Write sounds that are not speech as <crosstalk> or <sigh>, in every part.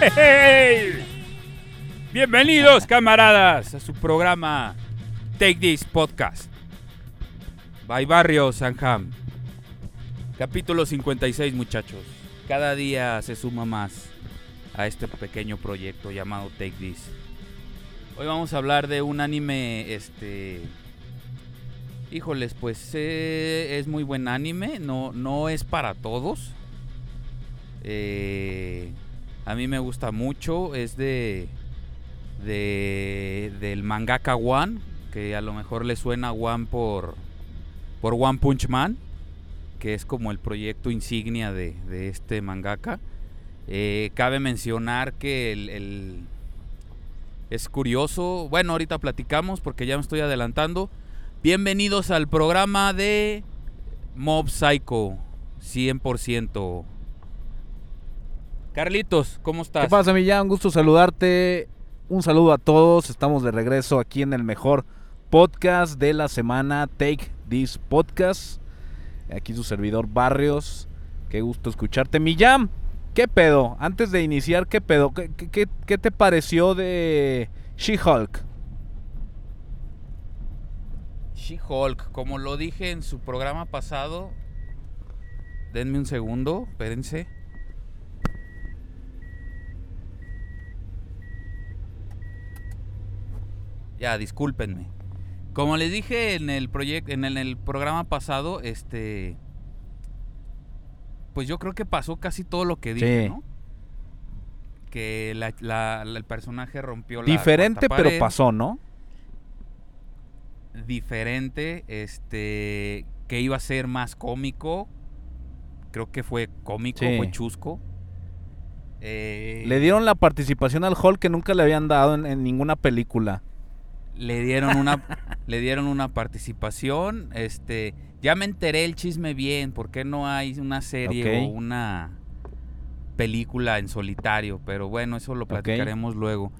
<laughs> Bienvenidos, camaradas, a su programa Take This Podcast. By Barrio Sanjam. Capítulo 56, muchachos. Cada día se suma más a este pequeño proyecto llamado Take This. Hoy vamos a hablar de un anime, este... Híjoles, pues eh, es muy buen anime, no, no es para todos. Eh, a mí me gusta mucho, es de, de del mangaka One, que a lo mejor le suena One por, por One Punch Man, que es como el proyecto insignia de, de este mangaka. Eh, cabe mencionar que el, el- es curioso, bueno, ahorita platicamos porque ya me estoy adelantando. Bienvenidos al programa de Mob Psycho 100%. Carlitos, ¿cómo estás? ¿Qué pasa, Millán? Un gusto saludarte. Un saludo a todos. Estamos de regreso aquí en el mejor podcast de la semana, Take This Podcast. Aquí su servidor Barrios. Qué gusto escucharte. Millán, ¿qué pedo? Antes de iniciar, ¿qué pedo? ¿Qué, qué- qué- te pareció de She-Hulk? She-Hulk, como lo dije en su programa pasado. Denme un segundo, espérense. Ya, discúlpenme. Como les dije en el proyecto, en el, en el programa pasado, este, pues yo creo que pasó casi todo lo que dije, Sí. ¿no? Que la- la- la- el personaje rompió la Diferente, pero pasó, ¿no? diferente, este, que iba a ser más cómico. Creo que fue cómico, Sí. fue chusco. Eh, Le dieron la participación al Hulk que nunca le habían dado en, en ninguna película. Le dieron una, <laughs> le dieron una participación. Este, ya me enteré el chisme bien. ¿Por qué no hay una serie o una película en solitario? Pero bueno, eso lo platicaremos luego.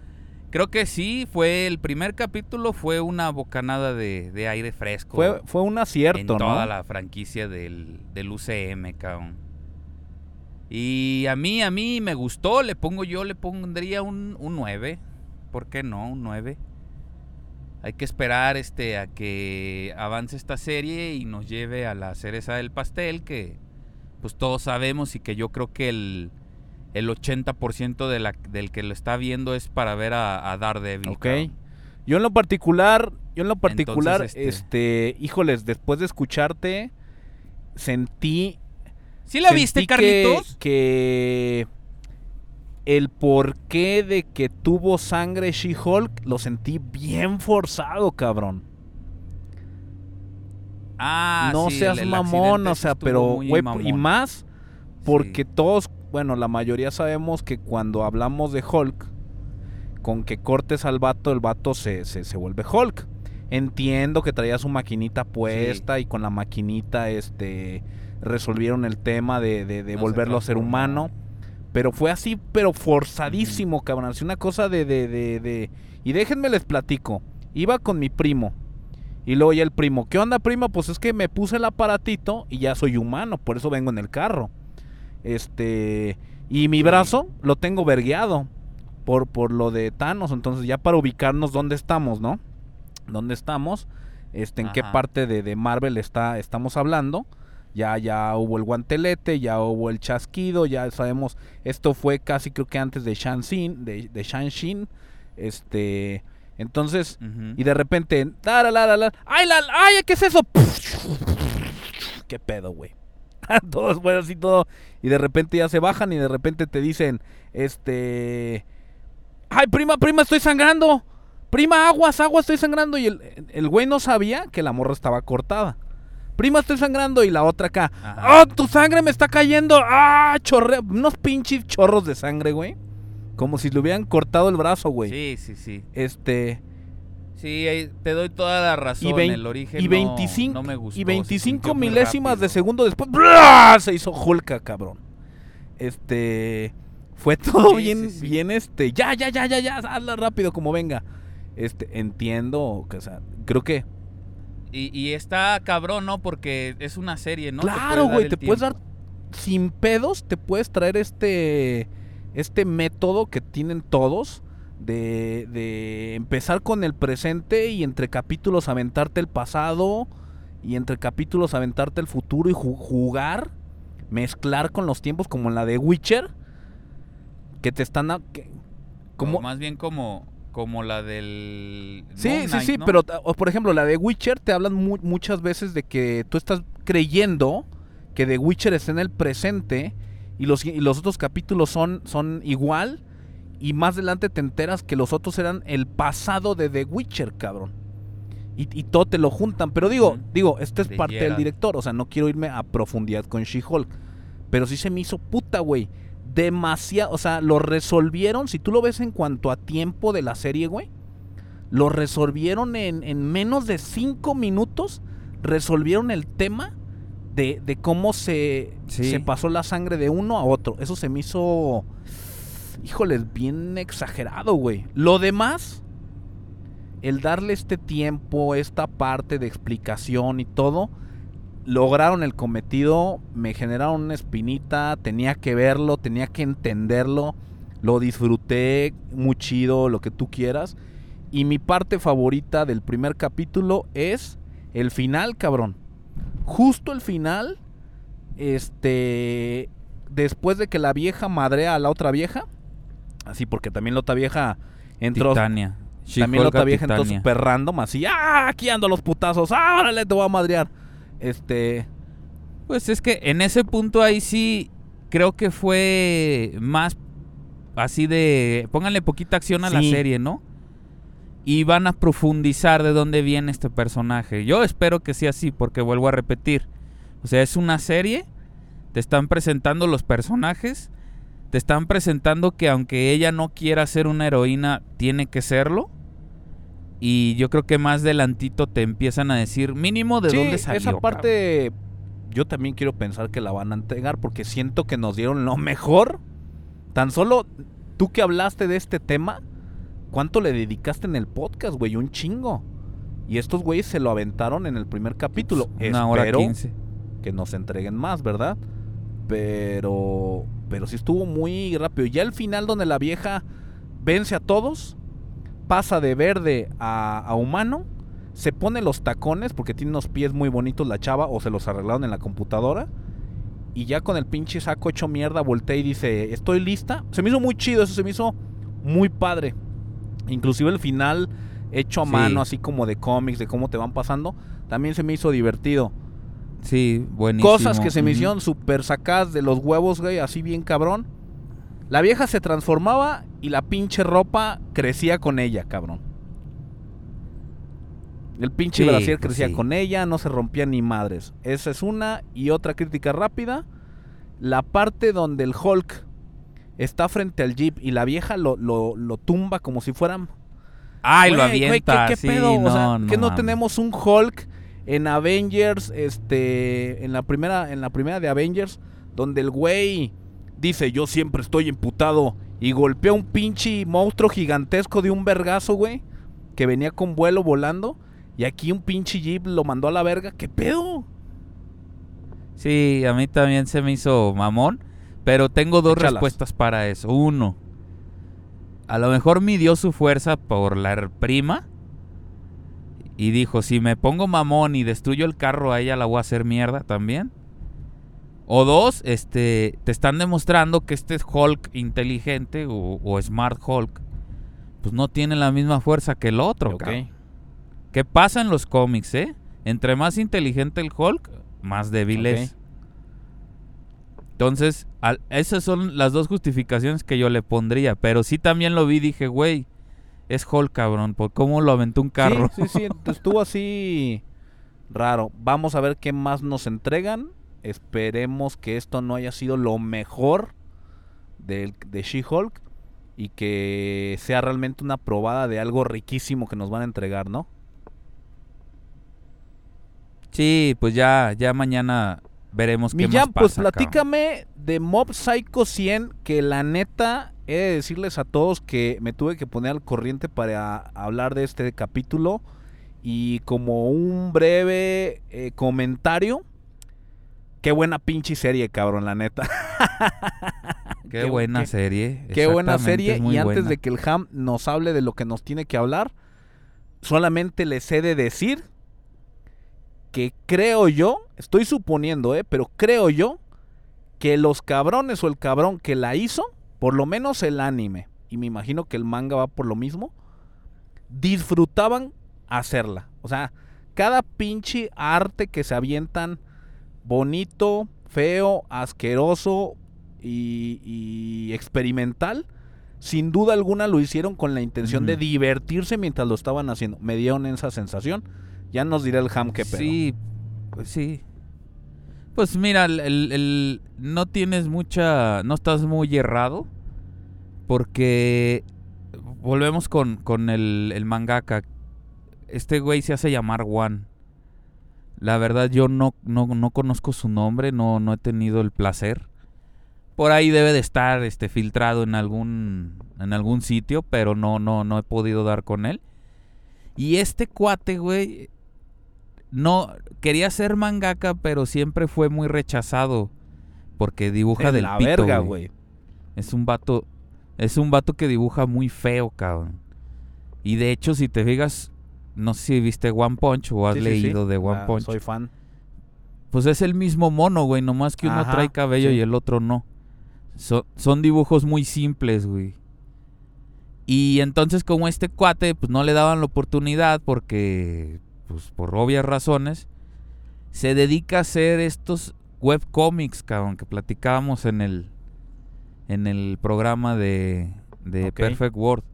Creo que sí, fue el primer capítulo, fue una bocanada de, de aire fresco. Fue, fue un en acierto, toda ¿no? la franquicia del, del UCM, cabrón. Y a mí, a mí me gustó, le pongo yo, le pondría un, un 9. ¿Por qué no? Un 9. Hay que esperar este a que avance esta serie y nos lleve a la cereza del pastel que pues todos sabemos y que yo creo que el, el 80% de la, del que lo está viendo es para ver a, a Daredevil. Ok. Yo en lo particular, yo en lo particular, Entonces, este... híjoles, después de escucharte, sentí... ¿Sí la sentí viste, que- Carlitos? Que, el porqué de que tuvo sangre She-Hulk lo sentí bien forzado, cabrón. Ah, no sí, seas el- el mamón, o sea, pero, güey, y más porque Sí. todos, bueno, la mayoría sabemos que cuando hablamos de Hulk, con que cortes al vato, el vato se, se, se vuelve Hulk. Entiendo que traía su maquinita puesta y con la maquinita este resolvieron el tema de, de, de No se volverlo a ser humano. Pero fue así, pero forzadísimo, cabrón. Así una cosa de, de, de, de... Y déjenme les platico. Iba con mi primo. Y luego ya el primo, ¿qué onda primo? Pues es que me puse el aparatito y ya soy humano, por eso vengo en el carro. Este, Y mi brazo lo tengo vergueado por, por lo de Thanos. Entonces, ya para ubicarnos dónde estamos, ¿no? ¿Dónde estamos? Este, en qué parte de, de Marvel está, estamos hablando. Ya, ya hubo el guantelete, ya hubo el chasquido, ya sabemos. Esto fue casi creo que antes de Shan-Xin, de, de Shang-Xin. Este. Entonces, y de repente, la, la, la, ¡ay, la, ay, qué es eso! ¿Qué pedo, güey? <laughs> Todos, bueno, así todo. Y de repente ya se bajan y de repente te dicen, este... ¡Ay, prima, prima, estoy sangrando! Prima, aguas, aguas, estoy sangrando. Y el, el güey no sabía que la morra estaba cortada. Prima, estoy sangrando. Y la otra acá, Ajá. ¡oh, tu sangre me está cayendo! ¡Ah, chorre! Unos pinches chorros de sangre, güey. Como si le hubieran cortado el brazo, güey. Sí, sí, sí. Este... Sí, te doy toda la razón. y, vein- el origen y no- 25, no, me gustó. y se 25 sintió muy milésimas de segundo después ¡bra! se hizo Hulk, cabrón. Este fue <laughs> todo Sí, bien sí, sí. bien este, ya ya ya ya ya, hazla rápido como venga. Este entiendo que o sea, creo que Y, y está cabrón, ¿no? Porque es una serie, ¿no? Te claro, dar güey, te puedes dar sin pedos, te puedes traer este este método que tienen todos de, de empezar con el presente y entre capítulos aventarte el pasado y entre capítulos aventarte el futuro y ju- jugar, mezclar con los tiempos como en la de Witcher, que te están... a- que- como, O más bien como, como la del. Sí, Moon sí, Knight, sí, ¿no? pero o, por ejemplo, la de Witcher te hablan mu- muchas veces de que tú estás creyendo que The Witcher está en el presente y los, y los otros capítulos son, son igual y más adelante te enteras que los otros eran el pasado de The Witcher, cabrón. Y, y todo te lo juntan, pero digo, digo, este es De parte del director, o sea, no quiero irme a profundidad con She-Hulk, pero sí se me hizo puta, güey. Demasiado, o sea, lo resolvieron, si tú lo ves en cuanto a tiempo de la serie, güey, lo resolvieron en, en menos de cinco minutos. Resolvieron el tema de, de cómo se, Sí. se pasó la sangre de uno a otro. Eso se me hizo, híjoles, bien exagerado, güey. Lo demás, el darle este tiempo, esta parte de explicación y todo, lograron el cometido, me generaron una espinita, tenía que verlo, tenía que entenderlo, lo disfruté muy chido, lo que tú quieras. Y mi parte favorita del primer capítulo es el final, cabrón. Justo el final, este, después de que la vieja madrea a la otra vieja, así porque también la otra vieja entró, Titania. también la otra vieja entró Titania. super random, así, ah, aquí ando a los putazos, ah, órale, te voy a madrear. Este, Pues es que en ese punto ahí sí creo que fue más así de pónganle poquita acción a la serie, ¿no? Y van a profundizar de dónde viene este personaje. Yo espero que sea así porque vuelvo a repetir. O sea, es una serie, te están presentando los personajes, te están presentando que aunque ella no quiera ser una heroína, tiene que serlo. Y yo creo que más delantito te empiezan a decir mínimo de sí, dónde salió. esa cabrón. parte yo también quiero pensar que la van a entregar porque siento que nos dieron lo mejor. Tan solo tú que hablaste de este tema, ¿cuánto le dedicaste en el podcast, güey? Un chingo. Y estos güeyes se lo aventaron en el primer capítulo. Una hora Espero quince. que nos entreguen más, ¿verdad? Pero pero sí estuvo muy rápido. Ya el final donde la vieja vence a todos, pasa de verde a, a humano, se pone los tacones porque tiene unos pies muy bonitos la chava o se los arreglaron en la computadora. Y ya con el pinche saco hecho mierda voltea y dice, estoy lista. Se me hizo muy chido, eso se me hizo muy padre. Inclusive el final hecho a Sí. mano, así como de cómics, de cómo te van pasando, también se me hizo divertido. Sí, buenísimo. Cosas que se me hicieron súper sacadas de los huevos, güey, así bien cabrón. La vieja se transformaba y la pinche ropa crecía con ella, cabrón. El pinche Sí, brasier pues crecía sí. con ella, no se rompía ni madres. Esa es una. Y otra crítica rápida. La parte donde el Hulk está frente al Jeep y la vieja lo, lo, lo tumba como si fueran Ay, lo avienta. ¿qué, qué sí, pedo? O no, sea, que no mames. tenemos un Hulk en Avengers, este, en la primera, en la primera de Avengers, donde el güey dice yo siempre estoy emputado y golpea un pinche monstruo gigantesco de un vergazo, güey, que venía con vuelo volando y aquí un pinche jeep lo mandó a la verga. ¿Qué pedo? Sí, a mí también se me hizo mamón. Pero tengo dos Échalas. respuestas para eso. Uno, a lo mejor midió su fuerza por la prima y dijo, si me pongo mamón y destruyo el carro, a ella la voy a hacer mierda también. O dos, este, te están demostrando que este Hulk inteligente o, o Smart Hulk, pues no tiene la misma fuerza que el otro. Ok. cabrón. ¿Qué pasa en los cómics, eh? Entre más inteligente el Hulk, más débil es. Entonces, al- esas son las dos justificaciones que yo le pondría. Pero sí también lo vi y dije, güey, es Hulk, cabrón. ¿Por cómo lo aventó un carro? Sí, sí, sí, <laughs> estuvo así raro. Vamos a ver qué más nos entregan. Esperemos que esto no haya sido lo mejor del- de She-Hulk y que sea realmente una probada de algo riquísimo que nos van a entregar, ¿no? Sí, pues ya, ya mañana veremos qué más pues pasa, cabrón. platícame de Mob Psycho 100, que la neta he de decirles a todos que me tuve que poner al corriente para hablar de este capítulo y como un breve eh, comentario, qué buena pinche serie, cabrón, la neta. <laughs> Qué, qué- buena qué- serie. Qué buena serie y antes buena. de que el Ham nos hable de lo que nos tiene que hablar, solamente les he de decir que creo yo, estoy suponiendo, eh, pero creo yo que los cabrones o el cabrón que la hizo, por lo menos el anime, y me imagino que el manga va por lo mismo, disfrutaban hacerla. O sea, cada pinche arte que se avientan, bonito, feo, asqueroso y, y experimental, sin duda alguna lo hicieron con la intención de divertirse mientras lo estaban haciendo. Me dieron esa sensación. Ya nos dirá el Ham que pedo. Sí, pues sí. Pues mira, el, el- el- no tienes mucha, no estás muy errado, porque volvemos con, con el, el mangaka. Este güey se hace llamar Juan. La verdad yo no, no, no conozco su nombre, no, no he tenido el placer. Por ahí debe de estar este, filtrado en algún, en algún sitio, pero no, no, no he podido dar con él. Y este cuate, güey, no quería ser mangaka, pero siempre fue muy rechazado porque dibuja En del la pito, verga, güey. güey. Es un vato es un vato que dibuja muy feo, cabrón. Y de hecho, si te fijas, no sé si viste One Punch o has Sí, sí, sí. leído de One Ah, Punch. Soy fan. Pues es el mismo mono, güey, nomás que uno Ajá, trae cabello y el otro no. So- son dibujos muy simples, güey. Y entonces como este cuate, pues no le daban la oportunidad porque, pues por obvias razones, se dedica a hacer estos webcomics, cabrón, que platicábamos en el, en el programa de, de. Perfect World.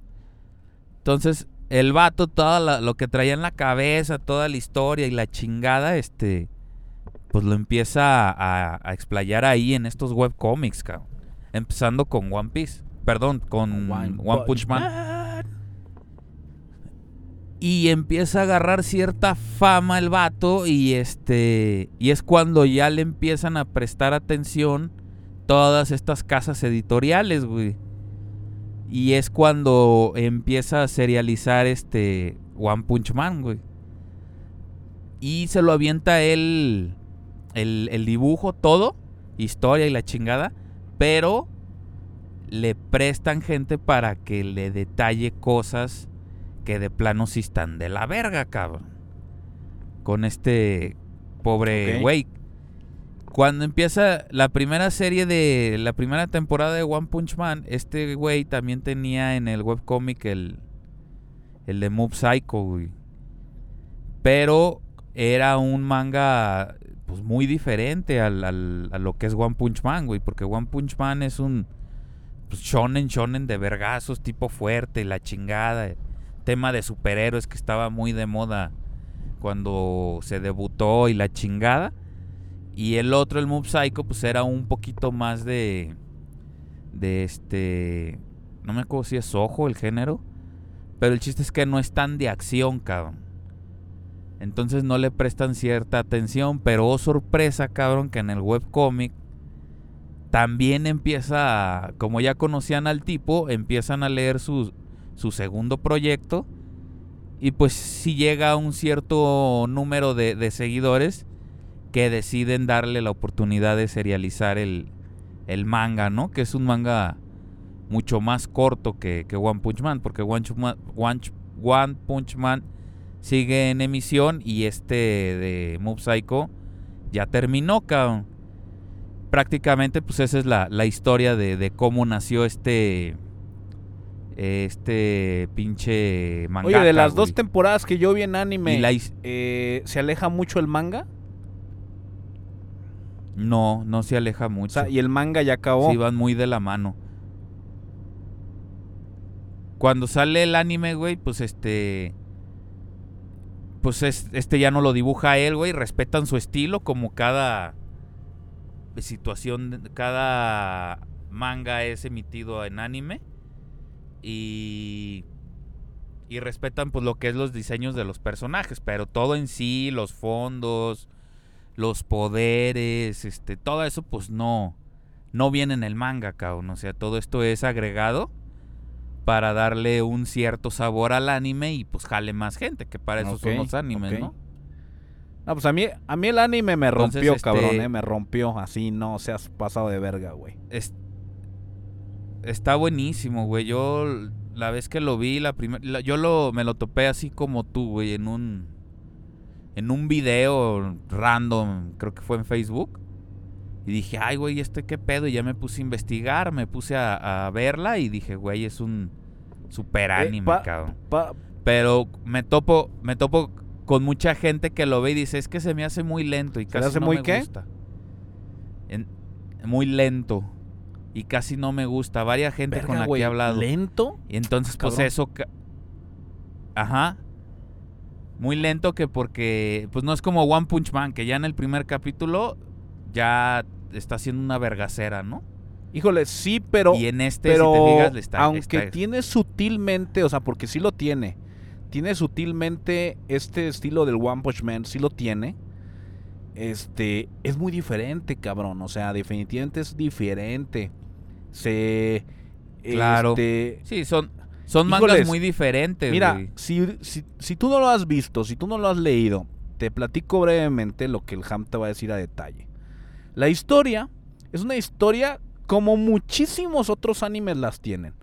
Entonces, el vato, todo la- lo que traía en la cabeza, toda la historia y la chingada, este, pues lo empieza a, a explayar ahí en estos webcomics, cabrón. Empezando con One Piece. Perdón, con One, Punch Man. Y empieza a agarrar cierta fama el vato y este y es cuando ya le empiezan a prestar atención todas estas casas editoriales, güey. Y es cuando empieza a serializar este One Punch Man, güey. Y se lo avienta él el, el dibujo, todo, historia y la chingada, pero le prestan gente para que le detalle cosas que de plano sí están de la verga, cabrón. Con este pobre güey. Cuando empieza la primera serie de la primera temporada de One Punch Man, este güey también tenía en el webcomic el el de Mob Psycho, güey. Pero era un manga pues muy diferente al, al- a lo que es One Punch Man, güey, porque One Punch Man es un pues, shonen shonen de vergazos, tipo fuerte, la chingada, tema de superhéroes que estaba muy de moda cuando se debutó y la chingada. Y el otro, el Mob Psycho, pues era un poquito más de. De este. No me acuerdo si es ojo el género. Pero el chiste es que no es tan de acción, cabrón. Entonces no le prestan cierta atención. Pero oh sorpresa, cabrón, que en el webcomic también empieza. como ya conocían al tipo, empiezan a leer su, su segundo proyecto. Y pues si llega a un cierto número de, de seguidores que deciden darle la oportunidad de serializar el, el manga, ¿no? Que es un manga mucho más corto que, que One Punch Man, porque One, Punch Man sigue en emisión y este de Mob Psycho ya terminó, cabrón. Prácticamente, pues esa es la, la historia de, de cómo nació este. Este pinche manga. Oye, de las dos temporadas que yo vi en anime, la eh, ¿se aleja mucho el manga? No, no se aleja O mucho. sea, y el manga ya acabó. Sí, van muy de la mano. Cuando sale el anime, güey, pues este. Pues es- este ya no lo dibuja él, güey. Respetan su estilo como cada situación, cada manga es emitido en anime. Y. Y respetan pues lo que es los diseños de los personajes. Pero todo en sí, los fondos, los poderes, este, todo eso, pues no no viene en el manga, cabrón. O sea, todo esto es agregado para darle un cierto sabor al anime y pues jale más gente, que para eso son los animes. ¿no? No, pues a mí, a mí el anime me Entonces, rompió, este- cabrón, eh, me rompió. Así no seas pasado de verga, güey. Es- está buenísimo, güey. Yo la vez que lo vi, la primera, yo lo me lo topé así como tú, güey, en un en un video random, creo que fue en Facebook. Y dije, ay, güey, ¿este qué pedo? Y ya me puse a investigar, me puse a, a verla y dije, güey, es un super anime, pa- cabrón. Pa- Pero me topo, me topo con mucha gente que lo ve y dice, es que se me hace muy lento y casi hace no muy me qué? gusta. En- muy lento. Y casi no me gusta. Varia gente verga, con la que he hablado. ¿Lento? Y entonces, pues eso. Ajá. Muy lento que porque. Pues no es como One Punch Man, que ya en el primer capítulo ya está haciendo una vergacera, ¿no? Híjole, sí, pero... y en este, pero si te fijas, le está. aunque está- tiene sutilmente, o sea, porque sí lo tiene, tiene sutilmente este estilo del One Punch Man, sí lo tiene. Este, es muy diferente, cabrón, o sea, definitivamente es diferente. Se Claro. este, Sí, son, son mangas muy diferentes. Mira, si, si, si tú no lo has visto, si tú no lo has leído, te platico brevemente lo que el Ham te va a decir a detalle. La historia es una historia como muchísimos otros animes las tienen.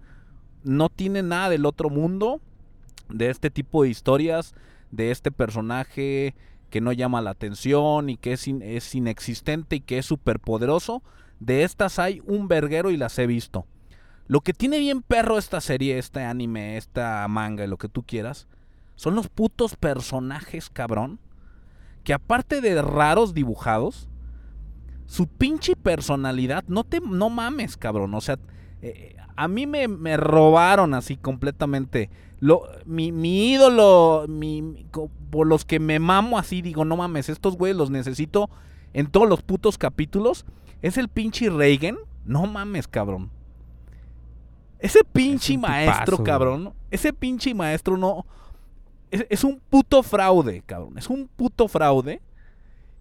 No tiene nada del otro mundo, de este tipo de historias, de este personaje que no llama la atención y que es, in- es inexistente y que es súper poderoso. De estas hay un verguero y las he visto. Lo que tiene bien perro esta serie, este anime, esta manga y lo que tú quieras, son los putos personajes, cabrón. Que aparte de raros dibujados, su pinche personalidad, no te, no mames, cabrón. O sea, eh, a mí me, me robaron así completamente. Lo, mi, mi ídolo, mi, por los que me mamo así, digo, no mames, estos güeyes los necesito en todos los putos capítulos. Es el pinche Reagan. No mames, cabrón. Ese pinche maestro, tipazo, cabrón. Ese pinche maestro no. Es, es un puto fraude, cabrón. Es un puto fraude.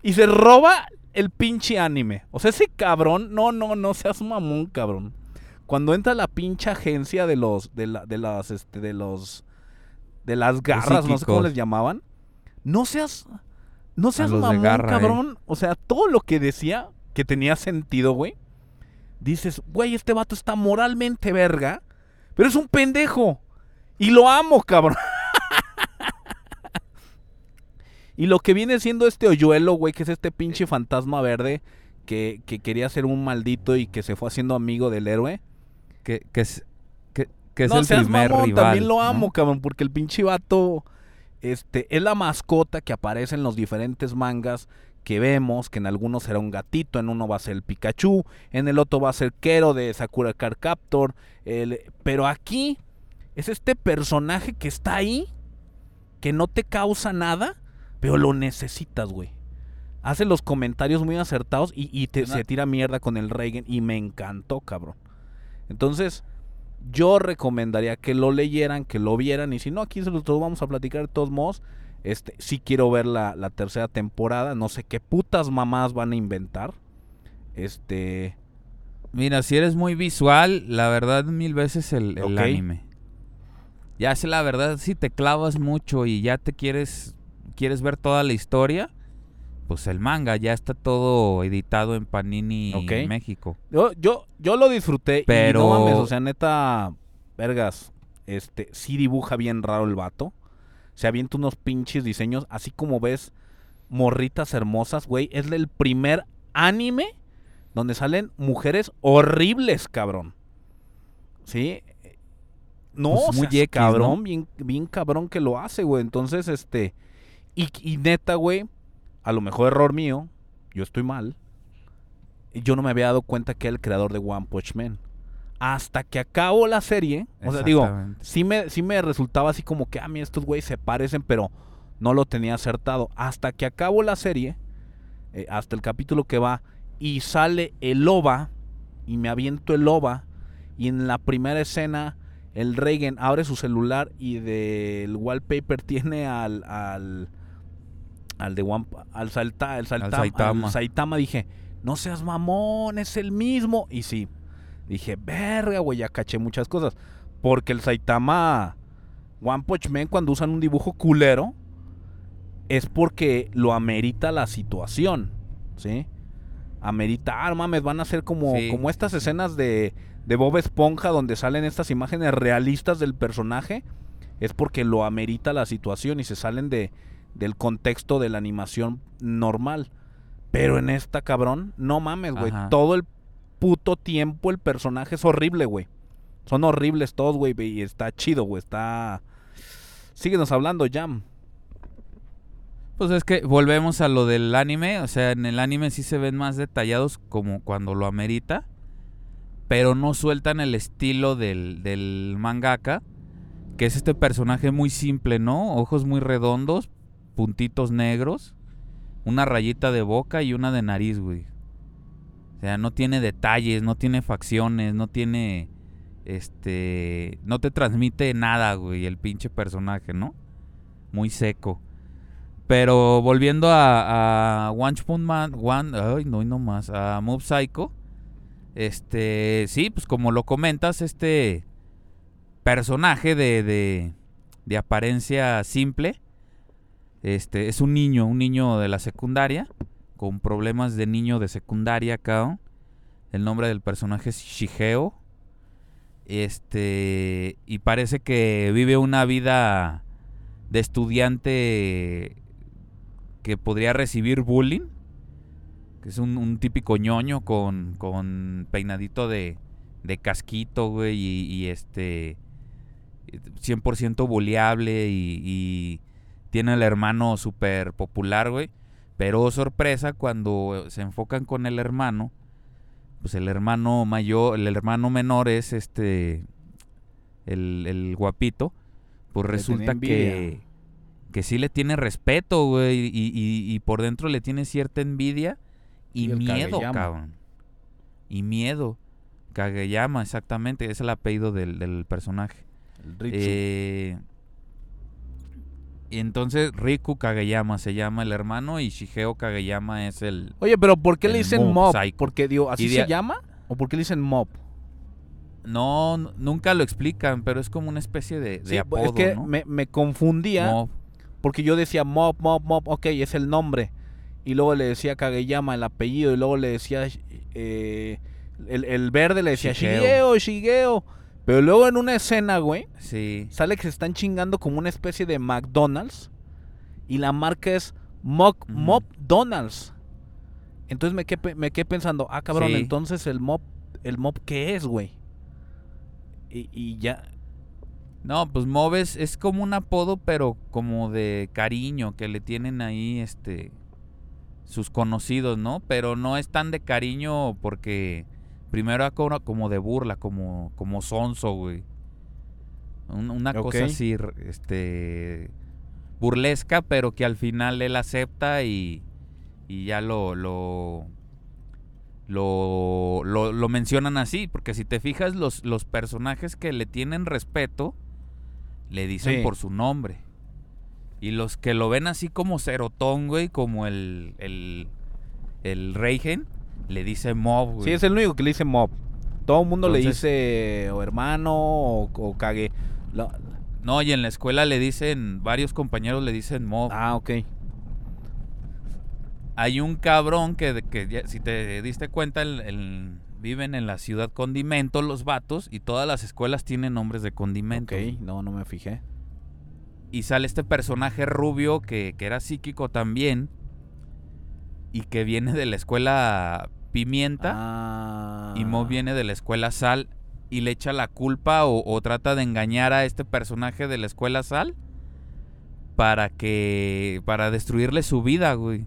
Y se roba el pinche anime. O sea, ese cabrón. No, no, no seas mamón, cabrón. Cuando entra la pinche agencia de los. De, la, de las. Este, de los. De las garras, no sé cómo les llamaban. No seas. No seas mamón, garra, eh. cabrón. O sea, todo lo que decía que tenía sentido, güey. Dices, güey, este vato está moralmente verga. Pero es un pendejo. Y lo amo, cabrón. <laughs> y lo que viene siendo este hoyuelo, güey, que es este pinche fantasma verde que, que quería ser un maldito y que se fue haciendo amigo del héroe. Que, que es, que, que es no el seas primer mamón, rival. también lo ¿no? amo, cabrón, porque el pinche vato este, es la mascota que aparece en los diferentes mangas que vemos, que en algunos será un gatito, en uno va a ser el Pikachu, en el otro va a ser Kero de Sakura Card Captor, el- pero aquí es este personaje que está ahí, que no te causa nada, pero lo necesitas, güey. Hace los comentarios muy acertados y, y te- se tira mierda con el Reagan y me encantó, cabrón. Entonces, yo recomendaría que lo leyeran, que lo vieran y si no, aquí se los vamos a platicar de todos modos. Este, sí quiero ver la, la tercera temporada, no sé qué putas mamás van a inventar. Este, Mira, si eres muy visual, la verdad mil veces el, el anime. Ya sé la verdad, si te clavas mucho y ya te quieres quieres ver toda la historia, pues el manga ya está todo editado en Panini Ok. México. Yo, yo, yo lo disfruté. Pero- Y no mames, o sea, neta, vergas, este, sí dibuja bien raro el vato. Se avienta unos pinches diseños, así como ves morritas hermosas, güey. Es el primer anime donde salen mujeres horribles, cabrón. ¿Sí? No, Pues o muy sea, X, cabrón, ¿no? bien, bien cabrón que lo hace, güey. Entonces, este, y, y neta, güey, a lo mejor error mío, yo estoy mal. Yo no me había dado cuenta que era el creador de One Punch Man. Hasta que acabo la serie, o sea, digo, sí me, sí me resultaba así como que, a mí estos güeyes se parecen, pero no lo tenía acertado. Hasta que acabo la serie, eh, hasta el capítulo que va, y sale el OVA, y me aviento el OVA, y en la primera escena, el Reagan abre su celular y del wallpaper <laughs> tiene al, al, al de One, al, Salta, el Salta- Saitama. al Saitama. Dije, no seas mamón, es el mismo. Y sí, dije, verga, güey, ya caché muchas cosas. Porque el Saitama, One Punch Man, cuando usan un dibujo culero, es porque lo amerita la situación, ¿sí? Amerita, ah, mames, van a ser como, Sí, como estas escenas de, de Bob Esponja donde salen estas imágenes realistas del personaje, es porque lo amerita la situación y se salen de, del contexto de la animación normal. Pero en esta, cabrón, no mames, güey, todo el puto tiempo el personaje es horrible, güey. Son horribles todos, güey, y está chido, güey, está... Síguenos hablando, Jam. Pues es que volvemos a lo del anime, o sea, en el anime sí se ven más detallados como cuando lo amerita, pero no sueltan el estilo del, del mangaka, que es este personaje muy simple, ¿no? Ojos muy redondos, puntitos negros, una rayita de boca y una de nariz, güey. O sea, no tiene detalles, no tiene facciones, no tiene, este, no te transmite nada, güey, el pinche personaje, ¿no? Muy seco. Pero volviendo a, One Punch Man, One, ay, no, no más, a Mob Psycho, este, sí, pues como lo comentas, este personaje de, de, de apariencia simple, este, es un niño, un niño de la secundaria, con problemas de niño de secundaria acá. El nombre del personaje es Shigeo. Este, y parece que vive una vida de estudiante que podría recibir bullying, que es un, típico ñoño con, con peinadito de, de casquito, güey, y, y este 100% bulleable y, y tiene el hermano súper popular, güey. Pero sorpresa, cuando se enfocan con el hermano, pues el hermano mayor, el hermano menor es este, el, el guapito, pues Le resulta que, que sí le tiene respeto, güey, y, y- y por dentro le tiene cierta envidia y miedo, Kageyama. cabrón. Y miedo. Kageyama, exactamente, es el apellido del, del personaje. El Ritsu. Eh, y entonces Riku Kageyama se llama el hermano y Shigeo Kageyama es el... Oye, pero ¿por qué le dicen Mob? Psycho. Porque digo, ¿así se llama? ¿O por qué le dicen mob? No, nunca lo explican, pero es como una especie de, de Sí, apodo, es que ¿no? me, me confundía Mob. porque yo decía mob, mob, mob, ok, es el nombre. Y luego le decía Kageyama el apellido y luego le decía eh, el, el verde le decía Shigeo. Shigeo, Shigeo. Pero luego en una escena, güey, Sí. sale que se están chingando como una especie de McDonald's y la marca es. Mob Donald's. Entonces me quedé, me quedé pensando, ah, cabrón, Sí. entonces el Mob, el Mob, ¿qué es, güey? Y, y ya, No, pues Mob es, es como un apodo, pero como de cariño que le tienen ahí, este, sus conocidos, ¿no? Pero no es tan de cariño porque primero era como, como de burla, como, como sonso, güey. Un- una cosa así, este, burlesca, pero que al final él acepta y, y ya lo, lo, lo, lo, lo mencionan así, porque si te fijas, los, los personajes que le tienen respeto, le dicen Sí. por su nombre. Y los que lo ven así como Cerotón, güey, como el, el, el Reigen, le dice Mob, güey. sí, es el único que le dice Mob. Todo el mundo le dice o hermano o, o. Lo- No, y en la escuela le dicen, varios compañeros le dicen Mob. ah, ok. hay un cabrón que, que ya- si te diste cuenta, el- el- viven en la ciudad Condimento los vatos y todas las escuelas tienen nombres de condimento. Ok, no, no me fijé. Y sale este personaje rubio que, que era psíquico también y que viene de la escuela Pimienta Ah. y Mob viene de la escuela Sal y le echa la culpa o, o trata de engañar a este personaje de la escuela Sal para que para destruirle su vida, güey.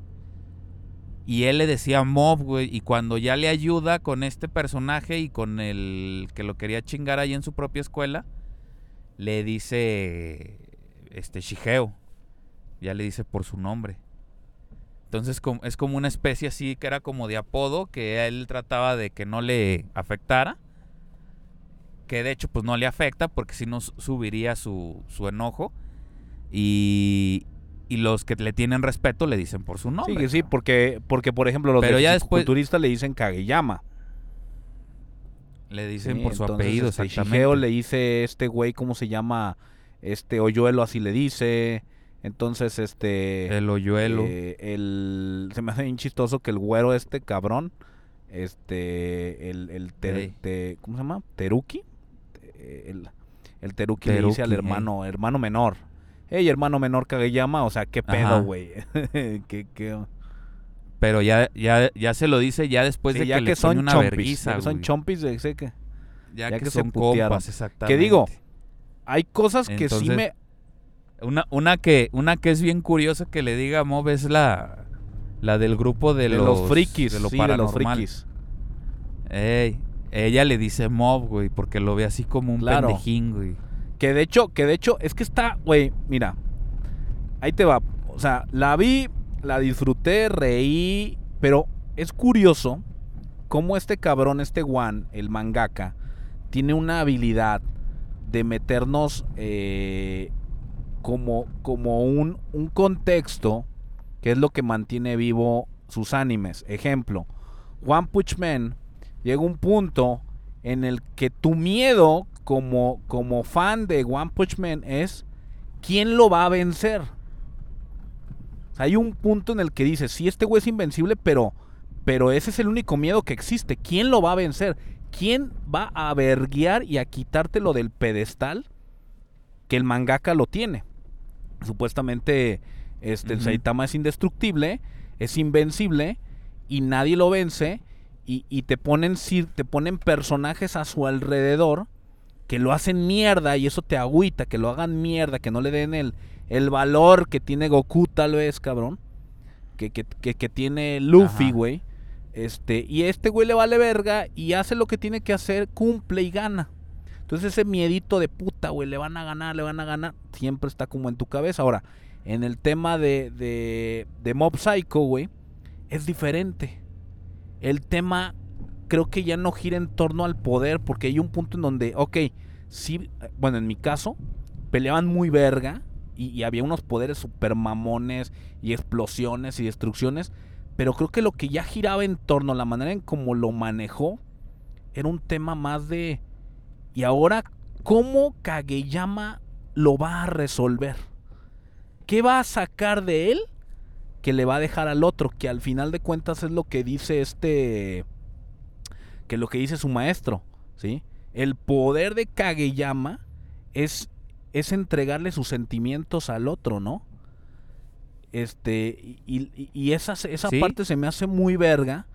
Y él le decía Mob, güey, y cuando ya le ayuda con este personaje y con el que lo quería chingar ahí en su propia escuela, le dice este Shigeo. Ya le dice por su nombre. Entonces es como una especie así que era como de apodo que él trataba de que no le afectara. Que de hecho pues no le afecta porque si no su- subiría su, su enojo. Y, y los que le tienen respeto le dicen por su nombre. sí, sí, ¿no? porque, porque por ejemplo los Pero de ya después- le dicen Kageyama. Le dicen Sí, por su apellido, este, exactamente. Shigeo le dice este güey, ¿cómo se llama? Este Oyuelo así le dice. Entonces, este... El hoyuelo. eh, el, se me hace bien chistoso que el güero este cabrón, este, el, el ter- Ey. te- ¿cómo se llama? Teruki. Eh, El, el Teruki, le dice al hermano, hermano menor. Ey, hermano menor Kageyama, o sea, qué pedo, güey. <laughs> ¿Qué, qué- Pero ya, ya, ya se lo dice ya después Sí, de ya que, que, le son una chompis, verguiza, ya que son chompis de sé que ya, ya que, que se son compas, exactamente. Que digo, hay cosas que sí me Una, una, que, una que es bien curiosa que le diga a Mob es la, la del grupo de, de, los, los, frikis, de lo sí, de los paranormal. frikis. Ey, ella le dice Mob, güey, porque lo ve así como un Claro. pendejín, güey. Que de hecho, que de hecho, es que está, güey, mira. Ahí te va. O sea, la vi, la disfruté, reí, pero es curioso cómo este cabrón, este Juan, el mangaka, tiene una habilidad de meternos eh, como, como un, un contexto que es lo que mantiene vivo sus animes. Ejemplo, One Punch Man llega un punto en el que tu miedo como, como fan de One Punch Man es quién lo va a vencer. Hay un punto en el que dices, sí, este güey es invencible, pero, pero ese es el único miedo que existe. ¿Quién lo va a vencer? ¿Quién va a verguiar y a quitártelo del pedestal que el mangaka lo tiene? Supuestamente este, el. Saitama es indestructible, es invencible y nadie lo vence y, y te ponen te ponen personajes a su alrededor que lo hacen mierda y eso te agüita, que lo hagan mierda, que no le den el, el valor que tiene Goku tal vez, cabrón. Que, que, que, que tiene Luffy, güey. Este, y este güey le vale verga y hace lo que tiene que hacer, cumple y gana. Entonces ese miedito de puta, güey, le van a ganar, le van a ganar, siempre está como en tu cabeza. Ahora, en el tema de, de, de Mob Psycho, güey, es diferente. El tema creo que ya no gira en torno al poder, porque hay un punto en donde, ok, sí, bueno, en mi caso, peleaban muy verga y, y había unos poderes super mamones y explosiones y destrucciones, pero creo que lo que ya giraba en torno a la manera en cómo lo manejó era un tema más de, y ahora, ¿cómo Kageyama lo va a resolver? ¿Qué va a sacar de él que le va a dejar al otro? Que al final de cuentas es lo que dice este que lo que dice su maestro, ¿sí? El poder de Kageyama es, es entregarle sus sentimientos al otro, ¿no? Este, y, y- y esa, esa Sí. parte se me hace muy verga,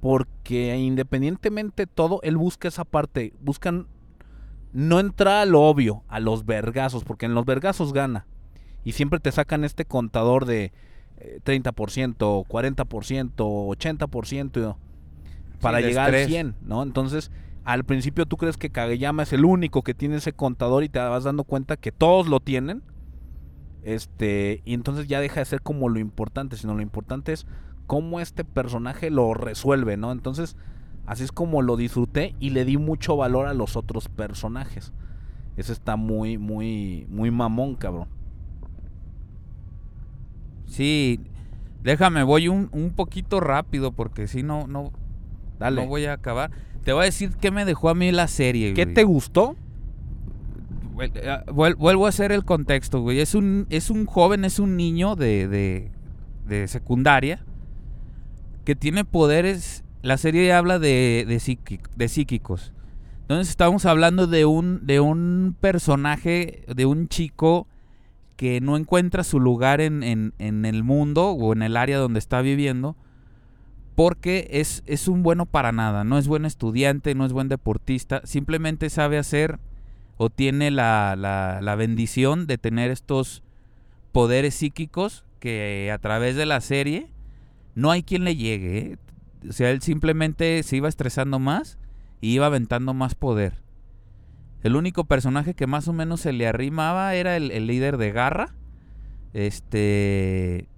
porque independientemente de todo, él busca esa parte, buscan no entrar a lo obvio, a los vergazos, porque en los vergazos gana. Y siempre te sacan este contador de eh, 30%, 40%, 80%, para llegar al estrés. 100, ¿no? Entonces, al principio tú crees que Kageyama es el único que tiene ese contador y te vas dando cuenta que todos lo tienen. Este, y entonces ya deja de ser como lo importante, sino lo importante es cómo este personaje lo resuelve, ¿no? Entonces, así es como lo disfruté y le di mucho valor a los otros personajes. Ese está muy, muy, muy mamón, cabrón. Sí, déjame, voy un, un poquito rápido porque si no, no, Dale. no voy a acabar. Te voy a decir qué me dejó a mí la serie, ¿Qué güey. te gustó? Eh, vuel- Vuelvo a hacer el contexto, güey. Es un, es un joven, es un niño de, de, de secundaria que tiene poderes. La serie habla de, de, psíqui- de psíquicos. Entonces estamos hablando de un, de un personaje, de un chico que no encuentra su lugar en, en- en el mundo o en el área donde está viviendo porque es, es un bueno para nada, no es buen estudiante, no es buen deportista, simplemente sabe hacer o tiene la, la- la bendición de tener estos poderes psíquicos que a través de la serie no hay quien le llegue. ¿eh? O sea, él simplemente se iba estresando más y iba aventando más poder. El único personaje que más o menos se le arrimaba era el, el líder de Garra. Este.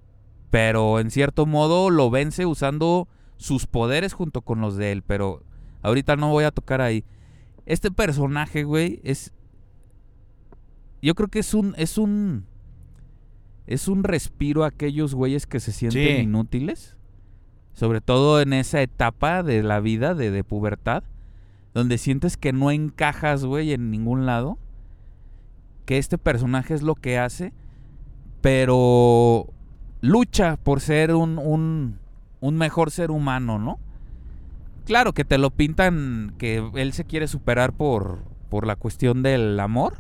Pero en cierto modo lo vence usando sus poderes junto con los de él. Pero ahorita no voy a tocar ahí. Este personaje, güey, es. Yo creo que es un. Es un. Es un respiro a aquellos güeyes que se sienten Sí. inútiles. Sobre todo en esa etapa de la vida, de, de pubertad. Donde sientes que no encajas, güey, en ningún lado. Que este personaje es lo que hace. Pero lucha por ser un, un, un mejor ser humano, ¿no? Claro que te lo pintan que él se quiere superar por, por la cuestión del amor.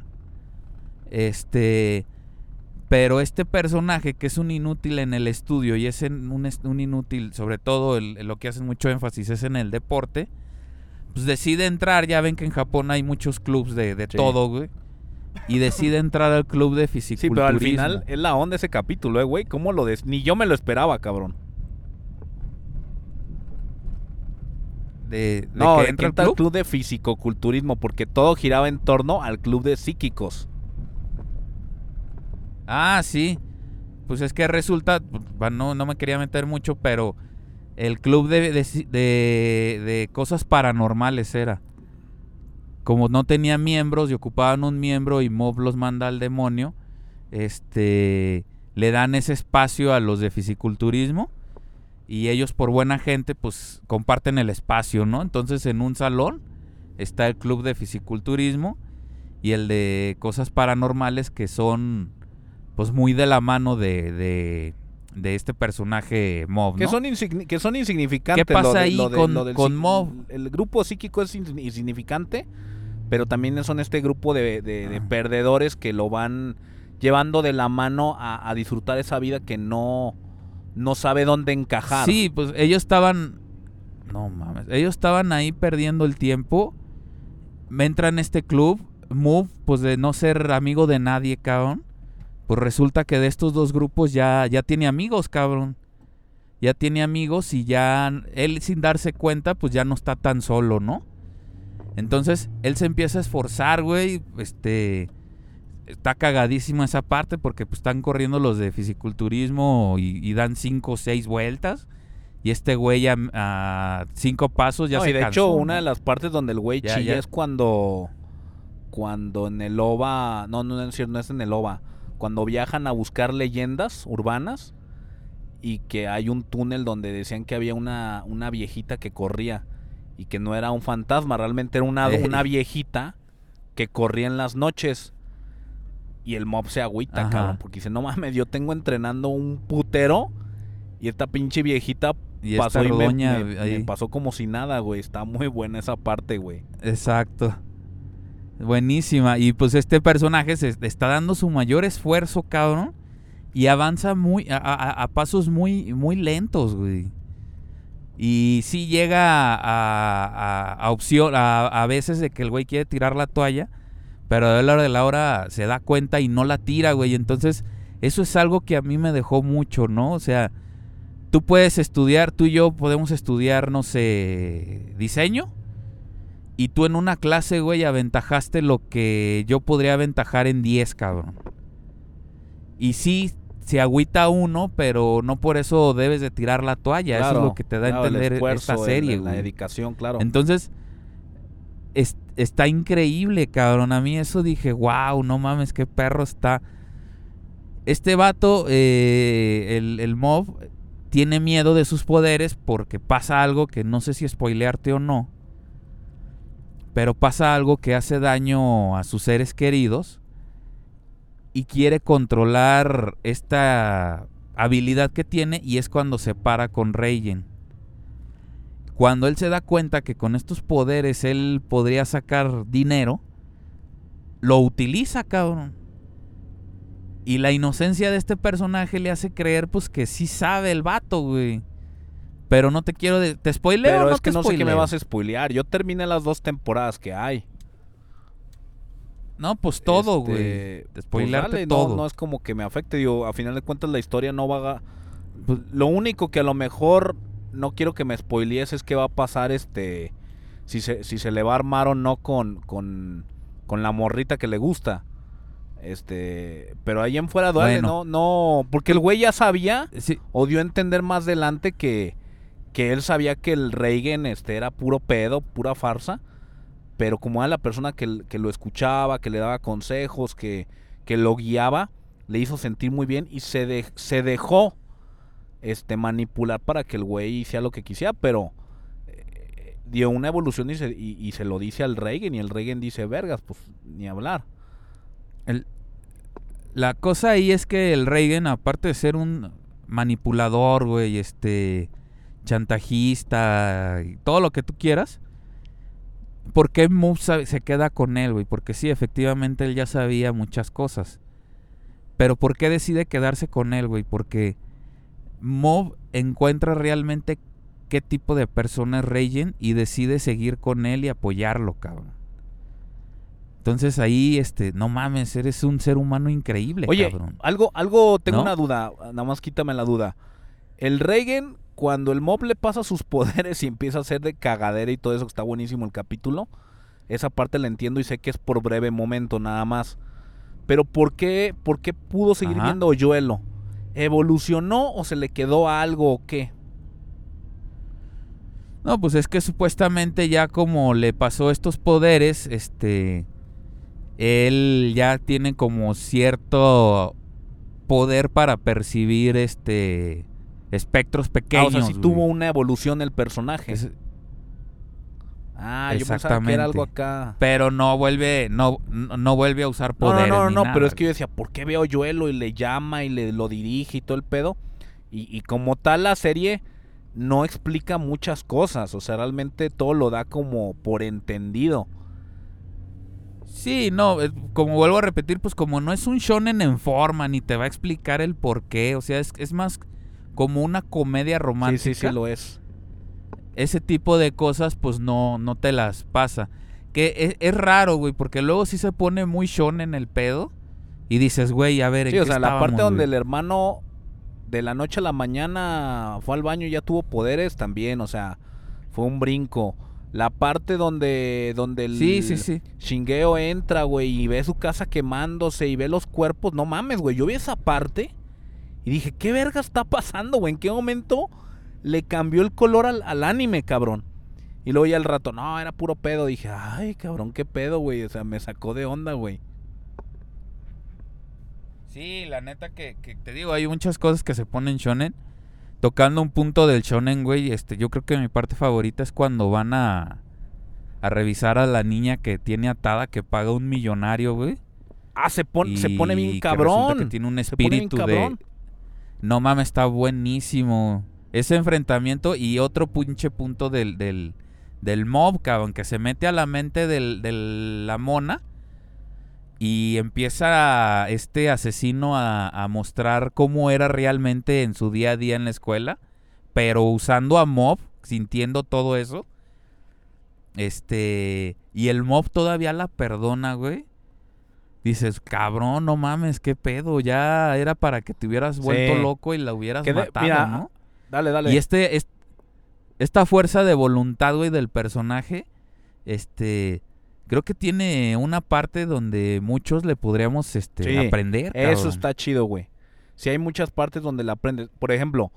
Este. Pero este personaje que es un inútil en el estudio y es en un, un inútil, sobre todo el- lo que hacen mucho énfasis es en el deporte, pues decide entrar. Ya ven que en Japón hay muchos clubs de, de Sí. todo, güey. Y decide entrar al club de Sí, fisiculturismo. pero al final es la onda ese capítulo, eh, güey. ¿Cómo lo des... Ni yo me lo esperaba, cabrón. de, de No, que entra al club. club de fisicoculturismo, porque todo giraba en torno al club de psíquicos. Ah, sí. Pues es que resulta, no, no me quería meter mucho, pero el club de, de, de- de cosas paranormales era. Como no tenía miembros y ocupaban un miembro y Mob los manda al demonio, este, le dan ese espacio a los de fisiculturismo y ellos por buena gente pues comparten el espacio, ¿no? Entonces en un salón está el club de fisiculturismo y el de cosas paranormales que son pues muy de la mano de, de, de este personaje Mob, Que, ¿no? son insigni- que son insignificantes. ¿Qué pasa lo de- ahí lo de- con- lo con Mob? El grupo psíquico es ins- insignificante, pero también son este grupo de, de- de Ah. perdedores que lo van llevando de la mano a, a disfrutar esa vida que no, no sabe dónde encajar. Sí, pues ellos estaban. No mames. Ellos estaban ahí perdiendo el tiempo. Me entra en este club. Move, pues de no ser amigo de nadie, cabrón. Pues resulta que de estos dos grupos ya, ya tiene amigos, cabrón. Ya tiene amigos y ya él sin darse cuenta, pues ya no está tan solo, ¿no? Entonces él se empieza a esforzar, güey. Este. Está cagadísimo esa parte porque pues, están corriendo los de fisiculturismo y, y dan cinco o seis vueltas. Y este güey a, a cinco pasos ya No, se y de cansó, hecho, ¿no? una de las partes donde el güey Ya, chilla ya. es cuando. Cuando en el OVA. No, no, no es cierto, no es en el OVA. Cuando viajan a buscar leyendas urbanas. Y que hay un túnel donde decían que había una, una viejita que corría. Y que no era un fantasma, realmente era una, Ey. una viejita que corría en las noches. Y el mob se agüita, Ajá. cabrón. Porque dice, no mames, yo tengo entrenando un putero. Y esta pinche viejita Y pasó esta y me, pasó como si nada, güey. Está muy buena esa parte, güey. Exacto. Buenísima. Y pues este personaje se está dando su mayor esfuerzo, cabrón. Y avanza muy a, a- a pasos muy, muy lentos, güey. Y sí llega a, a, opción, a, veces de que el güey quiere tirar la toalla. Pero a la hora de la hora se da cuenta y no la tira, güey. Entonces, eso es algo que a mí me dejó mucho, ¿no? O sea, tú puedes estudiar, tú y yo podemos estudiar, no sé, diseño. Y tú en una clase, güey, aventajaste lo que yo podría aventajar en 10, cabrón. Y sí, se agüita uno, pero no por eso debes de tirar la toalla. eso es lo que te da a claro, entender esfuerzo, esta el- serie, La güey. dedicación, claro. Entonces, es- está increíble, cabrón. A mí eso dije, wow, no mames, qué perro está. Este vato, eh, el, el mob, tiene miedo de sus poderes porque pasa algo que no sé si spoilearte o no. Pero pasa algo que hace daño a sus seres queridos y quiere controlar esta habilidad que tiene y es cuando se para con Raiden. Cuando él se da cuenta que con estos poderes él podría sacar dinero, lo utiliza, cabrón. Y la inocencia de este personaje le hace creer, pues, que sí sabe el vato, güey. Pero no te quiero... De... ¿Te spoileo Pero o no es que te no sé qué me vas a spoilear. Yo terminé las dos temporadas que hay. No, pues todo, Este, güey. Pues dale, no- todo. No, es como que me afecte. Digo, a final de cuentas la historia no va a... pues, lo único que a lo mejor no quiero que me spoilees es qué va a pasar este... Si se, si se le va a armar o no con, con, con la morrita que le gusta. Este... Pero ahí en fuera duele, Bueno. no, no... Porque el güey ya sabía Sí, o dio a entender más adelante que, que él sabía que el Reagan este, era puro pedo, pura farsa, pero como era la persona que, que lo escuchaba, que le daba consejos, que, que lo guiaba, le hizo sentir muy bien y se, de- se dejó este, manipular para que el güey hiciera lo que quisiera, pero eh, dio una evolución y se, y- y se lo dice al Reagan y el Reagan dice, vergas, pues ni hablar. el- la cosa ahí es que el Reagan, aparte de ser un manipulador, güey, este, chantajista, y todo lo que tú quieras, ¿por qué Moove sabe- se queda con él, güey? Porque sí, efectivamente él ya sabía muchas cosas. Pero ¿por qué decide quedarse con él, güey? Porque Mob encuentra realmente qué tipo de persona es Reagan y decide seguir con él y apoyarlo, cabrón. Entonces ahí, este, no mames, eres un ser humano increíble, Oye, cabrón. algo, algo, tengo ¿No? una duda, nada más quítame la duda. El Reagan, cuando el mob le pasa sus <laughs> poderes y empieza a hacer de cagadera y todo eso, que está buenísimo el capítulo, esa parte la entiendo y sé que es por breve momento nada más. Pero ¿por qué, por qué pudo seguir Ajá. viendo Hoyuelo? ¿Evolucionó o se le quedó algo o qué? No, pues es que supuestamente ya como le pasó estos poderes, este, él ya tiene como cierto poder para percibir, este, espectros Ah, pequeños. o sea, sí güey. tuvo una evolución el personaje. Es- ah, yo pensaba que era algo acá. pero no vuelve, no, no no vuelve a usar No, poderes. no, no, ni no, nada, pero es que yo decía, ¿por qué veo a Joelo y le llama y le lo dirige y todo el pedo? Y, y como tal la serie no explica muchas cosas, o sea, realmente todo lo da como por entendido. Sí, no, eh, como vuelvo a repetir, pues como no es un shonen en forma, ni te va a explicar el por qué, o sea, es, es más como una comedia romántica. Sí, sí, sí lo es. ese tipo de cosas pues no, no te las pasa. Que es, es raro, güey, porque luego sí se pone muy shonen el pedo y dices, güey, a ver, ¿en Sí, o sea, la parte donde el hermano de la noche a la mañana fue al baño y ya tuvo poderes también, o sea, fue un brinco. La parte donde donde el Sí, sí, sí. Shingeo entra, güey, y ve su casa quemándose y ve los cuerpos. No mames, güey. Yo vi esa parte y dije, ¿qué verga está pasando, güey? ¿En qué momento le cambió el color al, al anime, cabrón? Y luego ya al rato, no, era puro pedo. Dije, ay, cabrón, qué pedo, güey. O sea, me sacó de onda, güey. Sí, la neta que, que te digo, hay muchas cosas que se ponen shonen. Tocando un punto del shonen, güey, este, yo creo que mi parte favorita es cuando van a, a revisar a la niña que tiene atada, que paga un millonario, güey. Ah, se, pon- se y pone bien que resulta cabrón. Que tiene un Se pone bien espíritu de... No mames, está buenísimo. Ese enfrentamiento y otro pinche punto del, del, del mob, cabrón, que se mete a la mente de la mona y empieza este asesino a, a mostrar cómo era realmente en su día a día en la escuela, pero usando a mob, sintiendo todo eso. Este, y el mob todavía la perdona, güey. Dices, cabrón, no mames, qué pedo, ya era para que te hubieras vuelto Sí. loco y la hubieras de- matado, mira, ¿no? Dale, dale. Y este, es- esta fuerza de voluntad, güey, del personaje, este, creo que tiene una parte donde muchos le podríamos, este, Sí, aprender. Eso está chido, güey. Si hay muchas partes donde la aprendes. Por ejemplo,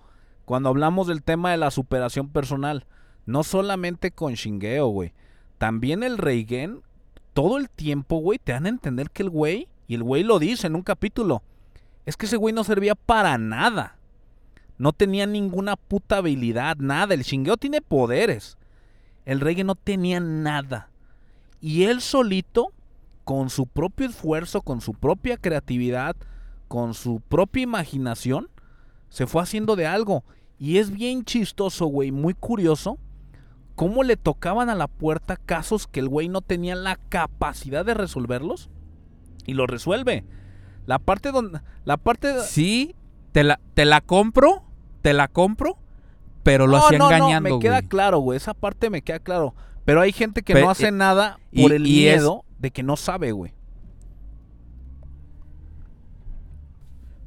cuando hablamos del tema de la superación personal, no solamente con Shingeo, güey. También el Reigen, todo el tiempo, güey, te dan a entender que el güey, y el güey lo dice en un capítulo, es que ese güey no servía para nada. No tenía ninguna puta habilidad, nada. El Shingeo tiene poderes. El Reigen no tenía nada. Y él solito, con su propio esfuerzo, con su propia creatividad, con su propia imaginación, se fue haciendo de algo. Y es bien chistoso, güey, muy curioso, cómo le tocaban a la puerta casos que el güey no tenía la capacidad de resolverlos y lo resuelve. La parte donde la parte Sí, te la, te la compro, te la compro, pero lo no, hacía no, engañando, no, me queda güey. claro, güey, esa parte me queda claro, pero hay gente que Pe- no hace eh, nada y- por el y es- miedo de que no sabe, güey.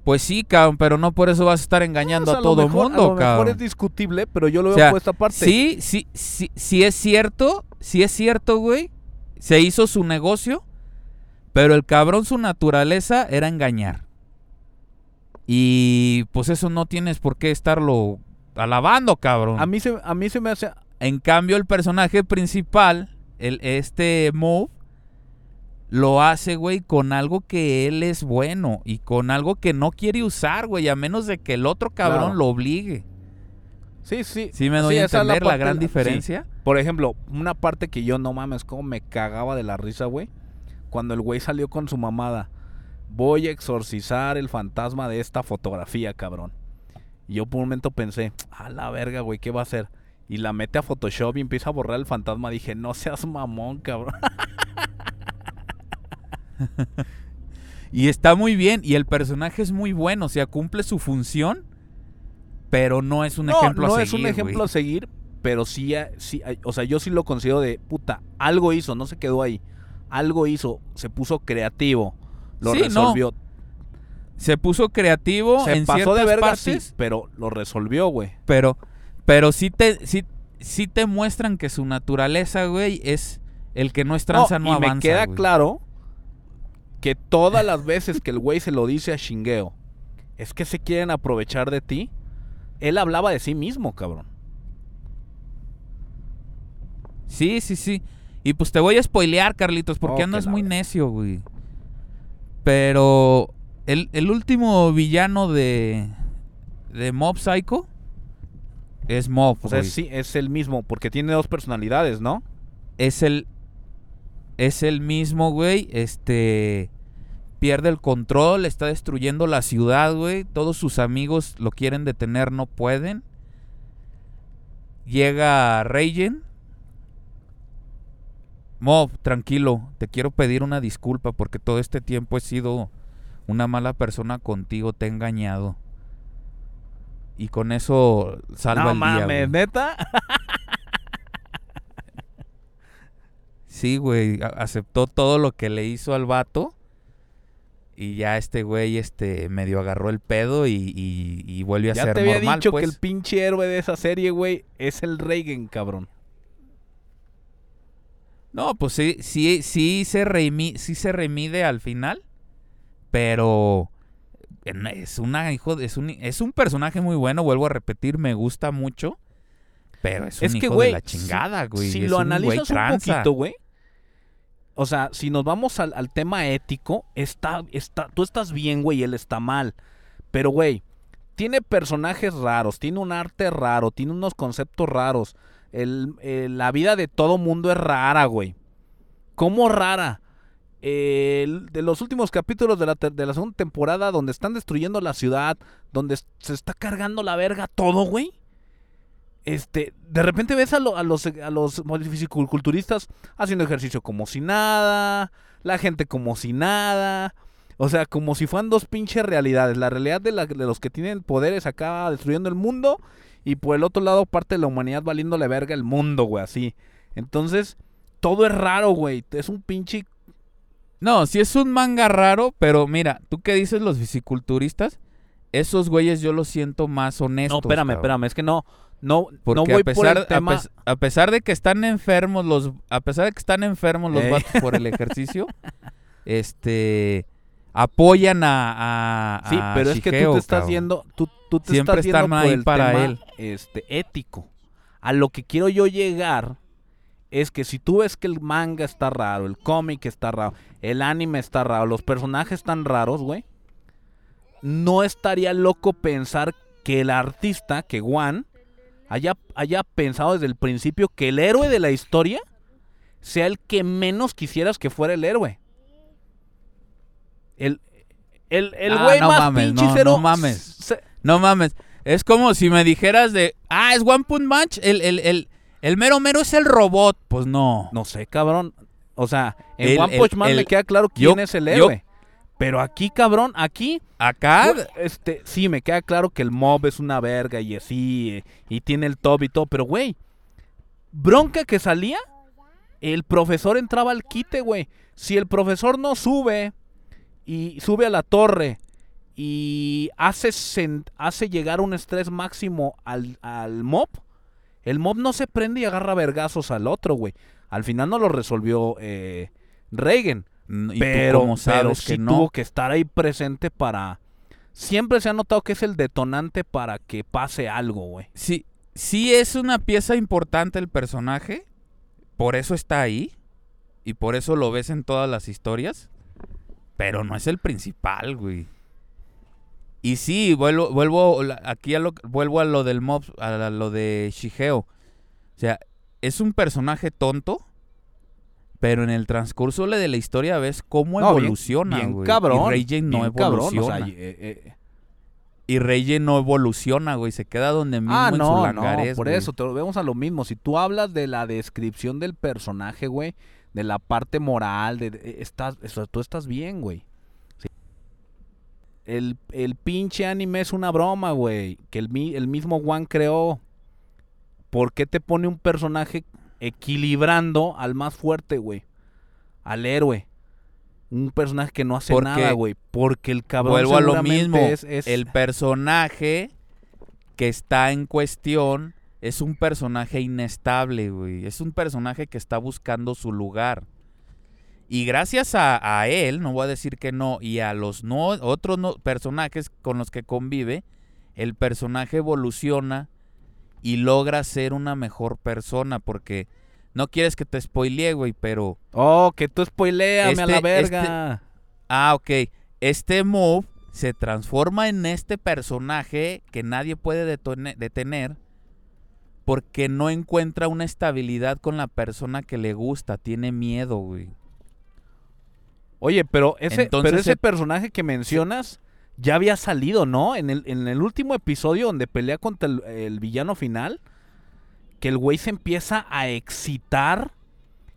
Pues sí, cabrón, pero no por eso vas a estar engañando O sea, a todo mejor, mundo, a lo mejor cabrón. es discutible, pero yo lo O veo por esta parte. Sí, sí, sí, sí es cierto, sí es cierto, güey. Se hizo su negocio, pero el cabrón su naturaleza era engañar. Y pues eso no tienes por qué estarlo alabando, cabrón. A mí se a mí se me hace En cambio, el personaje principal, el, este Move, lo hace, güey, con algo que él es bueno y con algo que no quiere usar, güey, a menos de que el otro cabrón Claro. lo obligue. Sí, sí. ¿Sí me doy a esa es entender la, gran sí. diferencia? Por ejemplo, una parte que yo no mames, como me cagaba de la risa, güey. Cuando el güey salió con su mamada. Voy a exorcizar el fantasma de esta fotografía, cabrón. Y yo por un momento pensé, a la verga, güey, ¿qué va a hacer? Y la mete a Photoshop y empieza a borrar el fantasma. Dije, no seas mamón, cabrón. <laughs> <laughs> Y está muy bien, y el personaje es muy bueno, o sea, cumple su función, pero no es un no, ejemplo no a es un seguir, ejemplo güey. a seguir, pero sí, eh, sí, eh, o sea, yo sí lo considero de puta, algo hizo, no se quedó ahí. Algo hizo, se puso creativo, lo Sí, no. resolvió. Se puso creativo Se en pasó de verga, partes, sí, pero lo resolvió, güey. pero, pero sí te, sí, sí te muestran que su naturaleza, güey, es el que no es tranza, no, y avanza, me queda güey. claro que todas las veces que el güey se lo dice a Shingeo, es que se quieren aprovechar de ti. Él hablaba de sí mismo, cabrón. Sí, sí, sí. Y pues te voy a spoilear, Carlitos, porque Oh, andas muy necio, güey. Pero el, el último villano de, de Mob Psycho es Mob, O sea, güey. sí, es el mismo, porque tiene dos personalidades, ¿no? Es el es el mismo, güey. Este pierde el control, está destruyendo la ciudad, güey. Todos sus amigos lo quieren detener, no pueden. Llega Reigen. Mob, tranquilo, te quiero pedir una disculpa porque todo este tiempo he sido una mala persona contigo, te he engañado. Y con eso salva no el día. mames, güey. neta. <laughs> Sí, güey, aceptó todo lo que le hizo al vato. Y ya este güey este medio agarró el pedo y, y, y vuelve a ya ser te había normal, dicho pues. que el pinche héroe de esa serie, güey, es el Reagan, cabrón. No, pues sí, sí, sí se reimi- sí se remide al final. Pero es una hijo de- es un es un personaje muy bueno, vuelvo a repetir, me gusta mucho. Pero es un Es que, hijo de la si- chingada, güey. Si es lo analizas un poquito, güey. O sea, si nos vamos al, tema ético, está, está, tú estás bien, güey, él está mal. Pero, güey, tiene personajes raros, tiene un arte raro, tiene unos conceptos raros. Eh, la vida de todo mundo es rara, güey. ¿Cómo rara? De los últimos capítulos de la, de la segunda temporada, donde están destruyendo la ciudad, donde se está cargando la verga todo, güey. Este, de repente ves a, lo- a los a los fisiculturistas haciendo ejercicio como si nada, la gente como si nada, o sea, como si fueran dos pinches realidades, la realidad de, la- de los que tienen poderes acá destruyendo el mundo y por el otro lado parte de la humanidad valiéndole verga el mundo, güey, así. Entonces, todo es raro, güey, es un pinche No, sí es un manga raro, pero mira, tú qué dices los fisiculturistas, esos güeyes yo los siento más honestos. No, espérame, cabrón. espérame, es que no no Porque no voy a pesar, por el a tema pes- a, pesar de que están enfermos los, a pesar de que están enfermos los vatos por el ejercicio, <laughs> este, apoyan a, a Sí, a pero es que tú te estás cabrón. yendo, tú, tú te Siempre estás yendo por ahí el para tema, él. este, ético. A lo que quiero yo llegar es que si tú ves que el manga está raro, el cómic está raro, el anime está raro, los personajes están raros, güey, no estaría loco pensar que el artista, que Juan, haya, haya pensado desde el principio que el héroe de la historia sea el que menos quisieras que fuera el héroe. El, el, el Ah, güey no más mames, pinche no, cero no mames. se- No mames, es como si me dijeras de, ah, es One Punch Man, el, el, el, El mero mero es el robot. Pues no. No sé, cabrón. O sea, en El- One Punch Man me queda claro quién yo- es el yo- héroe. Pero aquí, cabrón, aquí, Acá. güey, este, sí, me queda claro que el mob es una verga y así, y tiene el top y todo, pero, güey, bronca que salía, el profesor entraba al quite, güey. Si el profesor no sube y sube a la torre y hace, hace llegar un estrés máximo al, al mob, el mob no se prende y agarra vergazos al otro, güey. Al final no lo resolvió eh, Reagan. ¿Y pero, sabes pero que no? tuvo que estar ahí presente para... Siempre se ha notado que es el detonante para que pase algo, güey. Sí, sí es una pieza importante el personaje. Por eso está ahí. Y por eso lo ves en todas las historias. Pero no es el principal, güey. Y sí, vuelvo, vuelvo aquí a lo, vuelvo a lo del mob, a lo de Shigeo. O sea, es un personaje tonto. Pero en el transcurso de la historia ves cómo No, bien- evoluciona, bien güey. cabrón, Y Rey Jane no bien cabrón, o sea, evoluciona. y- eh, eh, Y Rey no evoluciona, güey. Se queda donde mismo Ah, en su no, no, por güey. eso, te lo vemos a lo mismo. Si tú hablas de la descripción del personaje, güey, de la parte moral, de, de- estás, eso, tú estás bien, güey. Sí. El, el pinche anime es una broma, güey, que el, el mismo Juan creó. ¿Por qué te pone un personaje equilibrando al más fuerte, güey? Al héroe. Un personaje que no hace Porque- nada, güey. Porque el cabrón Vuelvo a lo mismo. es- es- El personaje que está en cuestión es un personaje inestable, güey. Es un personaje que está buscando su lugar. Y gracias a, a él, no voy a decir que no, y a los no, otros no- personajes con los que convive, el personaje evoluciona y logra ser una mejor persona. Porque no quieres que te spoilee, güey, pero Oh, que tú spoileame a la Este- verga. Ah, ok. Este move se transforma en este personaje que nadie puede detener porque no encuentra una estabilidad con la persona que le gusta. Tiene miedo, güey. Oye, pero ese, Entonces pero ese se- personaje que mencionas ya había salido, ¿no? En el, en el último episodio donde pelea contra el, el villano final, que el güey se empieza a excitar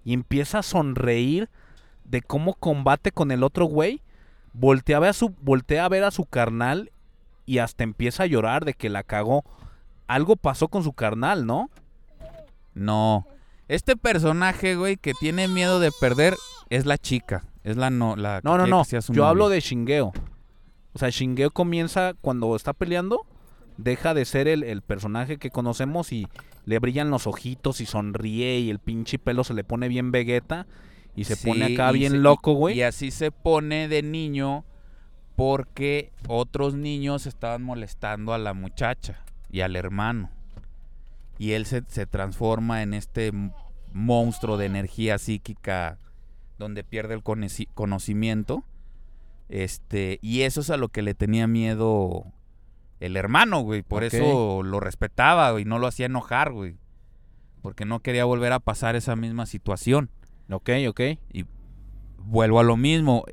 y empieza a sonreír de cómo combate con el otro güey. Voltea a ver a su, voltea a, ver a su carnal y hasta empieza a llorar de que la cagó. Algo pasó con su carnal, ¿no? No. Este personaje, güey, que tiene miedo de perder es la chica. Es la no, la No, no, no. Yo hablo de Shingeo. O sea, Shingeo comienza cuando está peleando, deja de ser el, el personaje que conocemos y le brillan los ojitos y sonríe y el pinche pelo se le pone bien vegeta y se pone acá bien se- loco, güey. Y así se pone de niño porque otros niños estaban molestando a la muchacha y al hermano. Y él se, se transforma en este monstruo de energía psíquica donde pierde el conocimiento. Este, y eso es a lo que le tenía miedo el hermano, güey. Por eso lo respetaba, güey. No lo hacía enojar, güey. Porque no quería volver a pasar esa misma situación. Ok, ok. Y vuelvo a lo mismo.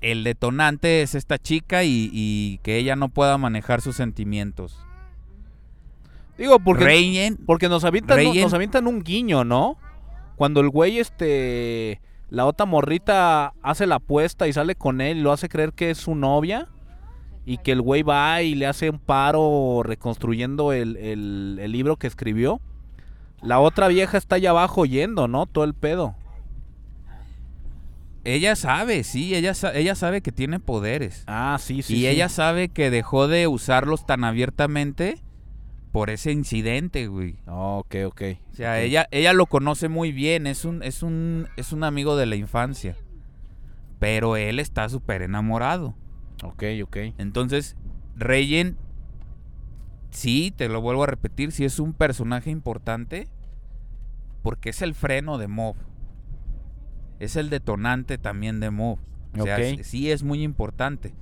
El detonante es esta chica y, y que ella no pueda manejar sus sentimientos. Digo, porque, Reyen, porque nos, avientan, nos avientan un guiño, ¿no? Cuando el güey, este... La otra morrita hace la apuesta y sale con él y lo hace creer que es su novia. Y que el güey va y le hace un paro reconstruyendo el, el- el libro que escribió. La otra vieja está allá abajo oyendo, ¿no? Todo el pedo. ella sabe, sí, ella, ella sabe que tiene poderes. Ah, sí, sí. y sí. ella sabe que dejó de usarlos tan abiertamente por ese incidente, güey. Oh, ok, ok. O sea, ok. ella, ella lo conoce muy bien, es un, es un, es un amigo de la infancia. Pero él está súper enamorado. Ok, ok. Entonces, Reyen, sí, te lo vuelvo a repetir, sí es un personaje importante porque es el freno de Mob. Es el detonante también de Mob. O sea, Ok. s- sí es muy importante.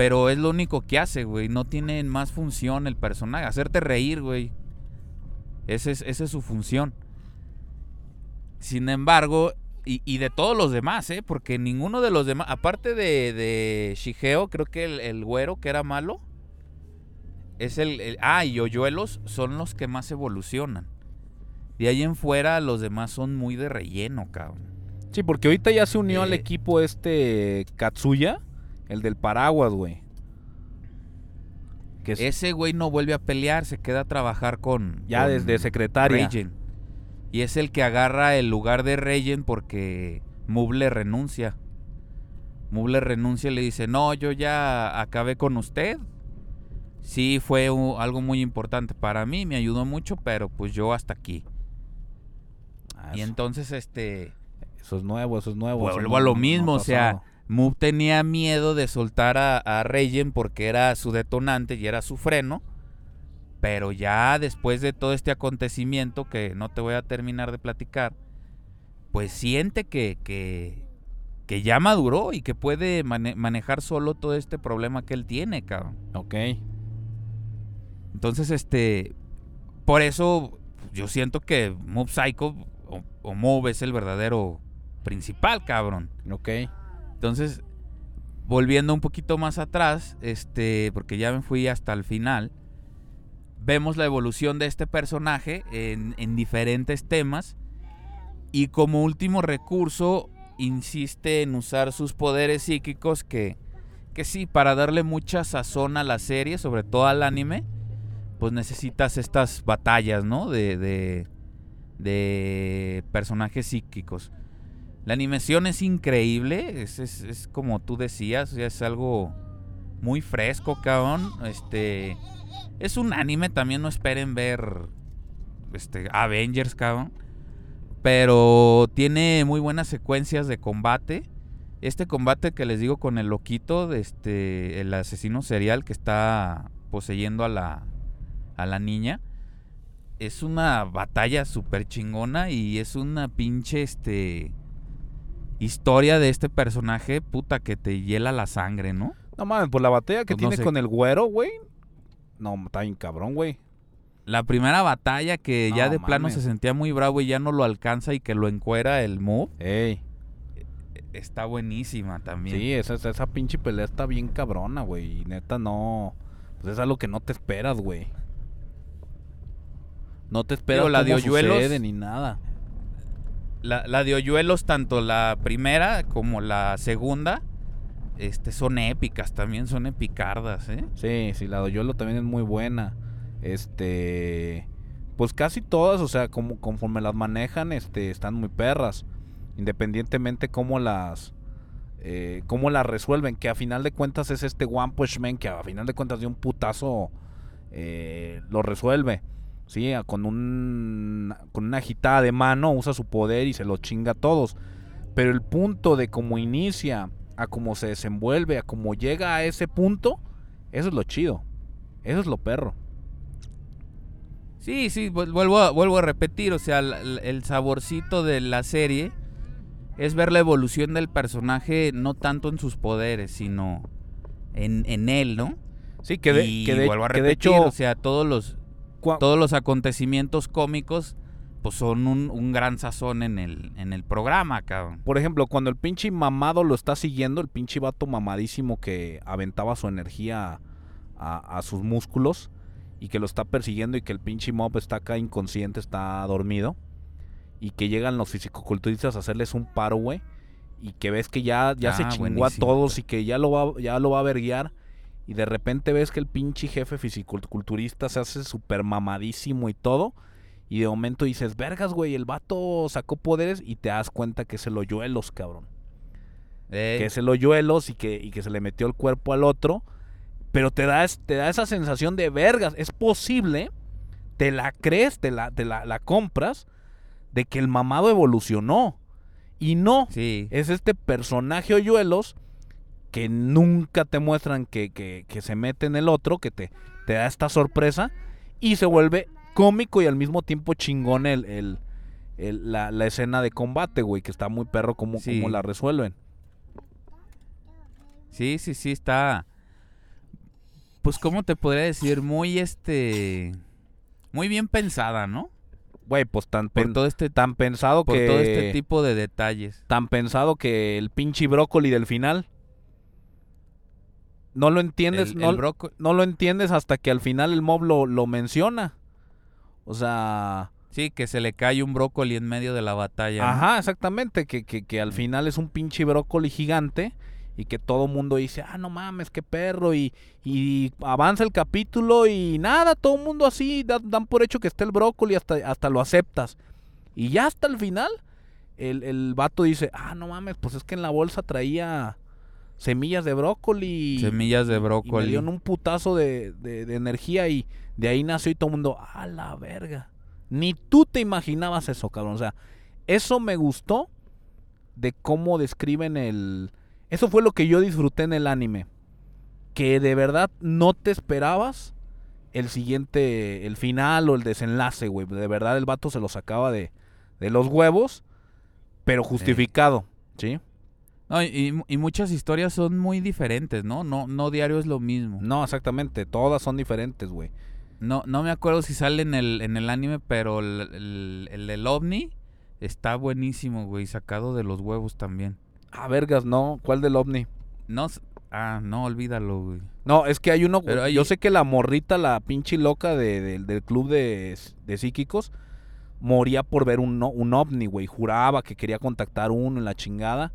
Pero es lo único que hace, güey. No tiene más función el personaje. Hacerte reír, güey. Ese es, esa es su función. Sin embargo, y, y de todos los demás, ¿eh? Porque ninguno de los demás, aparte de, de Shigeo, creo que el, el güero que era malo, es el, el- Ah, y Hoyuelos son los que más evolucionan. De ahí en fuera, los demás son muy de relleno, cabrón. Sí, porque ahorita ya se unió al Eh. equipo este Katsuya, el del paraguas, güey. Que es Ese güey no vuelve a pelear, se queda a trabajar con. ya con desde secretaria. Raiden. Y es el que agarra el lugar de Raiden porque Muble renuncia. Muble renuncia y le dice, no, yo ya acabé con usted. Sí, fue algo muy importante para mí, me ayudó mucho, pero pues yo hasta aquí. Ah, Y entonces, este, eso es nuevo, eso es nuevo. vuelvo a lo no mismo, o sea, Move tenía miedo de soltar a, a Raiden porque era su detonante y era su freno. Pero ya después de todo este acontecimiento que no te voy a terminar de platicar, pues siente que, que, que ya maduró y que puede mane- manejar solo todo este problema que él tiene, cabrón. Ok. Entonces, este, por eso yo siento que Mob Psycho o, o Mob es el verdadero principal, cabrón. Ok. Entonces, volviendo un poquito más atrás, este, porque ya me fui hasta el final, vemos la evolución de este personaje en, en diferentes temas y como último recurso insiste en usar sus poderes psíquicos que, que sí, para darle mucha sazón a la serie, sobre todo al anime, pues necesitas estas batallas, ¿no? De, de, de personajes psíquicos. La animación es increíble, es, es- como tú decías, es algo muy fresco, cabrón. Este es un anime, también no esperen ver este Avengers, cabrón. Pero tiene muy buenas secuencias de combate. Este combate que les digo con el loquito, este, el asesino serial que está poseyendo a la, a la niña, es una batalla súper chingona y es una pinche, este, historia de este personaje, puta, que te hiela la sangre, ¿no? No mames, por la batalla que Pues no tiene sé. con el güero, güey. No, está bien cabrón, güey. La primera batalla que ya de plano se sentía muy bravo y ya no lo alcanza y que lo encuera el move, Ey. está buenísima también. Sí, esa, esa, pinche pelea está bien cabrona, güey. Y neta, no. Pues es algo que no te esperas, güey. No te esperas Digo, la de Hoyuelos- sucede ni nada. La, la de Hoyuelos, tanto la primera como la segunda, este, son épicas también, son epicardas, ¿eh? Sí, sí, la de Yolo también es muy buena. Este. Pues casi todas, o sea, como conforme las manejan, este, están muy perras. Independientemente cómo las. eh, cómo las resuelven. Que a final de cuentas es este One Punch Man que a final de cuentas de un putazo eh, lo resuelve. Sí, a- con un. con una agitada de mano usa su poder y se lo chinga a todos. Pero el punto de cómo inicia, a cómo se desenvuelve, a cómo llega a ese punto, eso es lo chido. Eso es lo perro. Sí, sí, vuel- vuelvo a, vuelvo a repetir, o sea, el, saborcito de la serie es ver la evolución del personaje no tanto en sus poderes, sino en, en él, ¿no? Sí, que de, y que de- vuelvo a que repetir, de hecho, o sea, todos los, todos los acontecimientos cómicos pues son un, un gran sazón en el, en el programa, cabrón. por ejemplo, cuando el pinche mamado lo está siguiendo, el pinche vato mamadísimo que aventaba su energía a, a sus músculos y que lo está persiguiendo y que el pinche mob está acá inconsciente, está dormido y que llegan los fisicoculturistas a hacerles un paro, güey. Y que ves que ya, ya se Ah, chingó a todos y que ya lo va, ya lo va a verguiar. Y de repente ves que el pinche jefe fisiculturista se hace súper mamadísimo y todo. Y de momento dices, vergas, güey, el vato sacó poderes y te das cuenta que es el hoyuelos, cabrón. Que es el hoyuelos y que, y que se le metió el cuerpo al otro. Pero te da, te da esa sensación de vergas. Es posible, te la crees, te la, te la, la compras, de que el mamado evolucionó. Y no, sí. es este personaje hoyuelos que nunca te muestran que, que- que se mete en el otro, que te, te da esta sorpresa y se vuelve cómico y al mismo tiempo chingón el, el- el- la, la escena de combate, güey, que está muy perro como, Sí. como la resuelven. Sí, sí, sí, está. Pues, ¿cómo te podría decir? Muy este. Muy bien pensada, ¿no? Güey, pues tan, Por pen- todo este, tan pensado por que todo este tipo de detalles. tan pensado que el pinche brócoli del final no lo entiendes, El- no, el broco- no lo entiendes hasta que al final el mob lo, lo menciona. O sea, Sí, que se le cae un brócoli en medio de la batalla. ¿no? Ajá, exactamente, que, que, que al final es un pinche brócoli gigante y que todo mundo dice, ah, no mames, qué perro, y, y avanza el capítulo y nada, todo el mundo así, da- dan, por hecho que está el brócoli, hasta, hasta lo aceptas. Y ya hasta el final, el, el vato dice, ah, no mames, pues es que en la bolsa traía semillas de brócoli. Semillas de Y me brócoli. dieron un putazo de, de- de energía y de ahí nació y todo el mundo, a la verga. Ni tú te imaginabas eso, cabrón. O sea, eso me gustó de cómo describen el... Eso fue lo que yo disfruté en el anime. Que de verdad no te esperabas el siguiente, el final o el desenlace, güey. De verdad el vato se lo sacaba de, de los huevos, pero justificado, ¿sí? No, y, y muchas historias son muy diferentes, ¿no? No, no diario es lo mismo. No, exactamente. Todas son diferentes, güey. No, no me acuerdo si sale en el, en el anime, pero el, el, el del ovni está buenísimo, güey, sacado de los huevos también. Ah, vergas, no. ¿Cuál del ovni? No, ah, no, olvídalo, güey. No, es que hay uno. Pero hay- Yo sé que la morrita, la pinche loca de- de- del club de, de psíquicos, moría por ver un, un ovni, güey. Juraba que quería contactar uno en la chingada,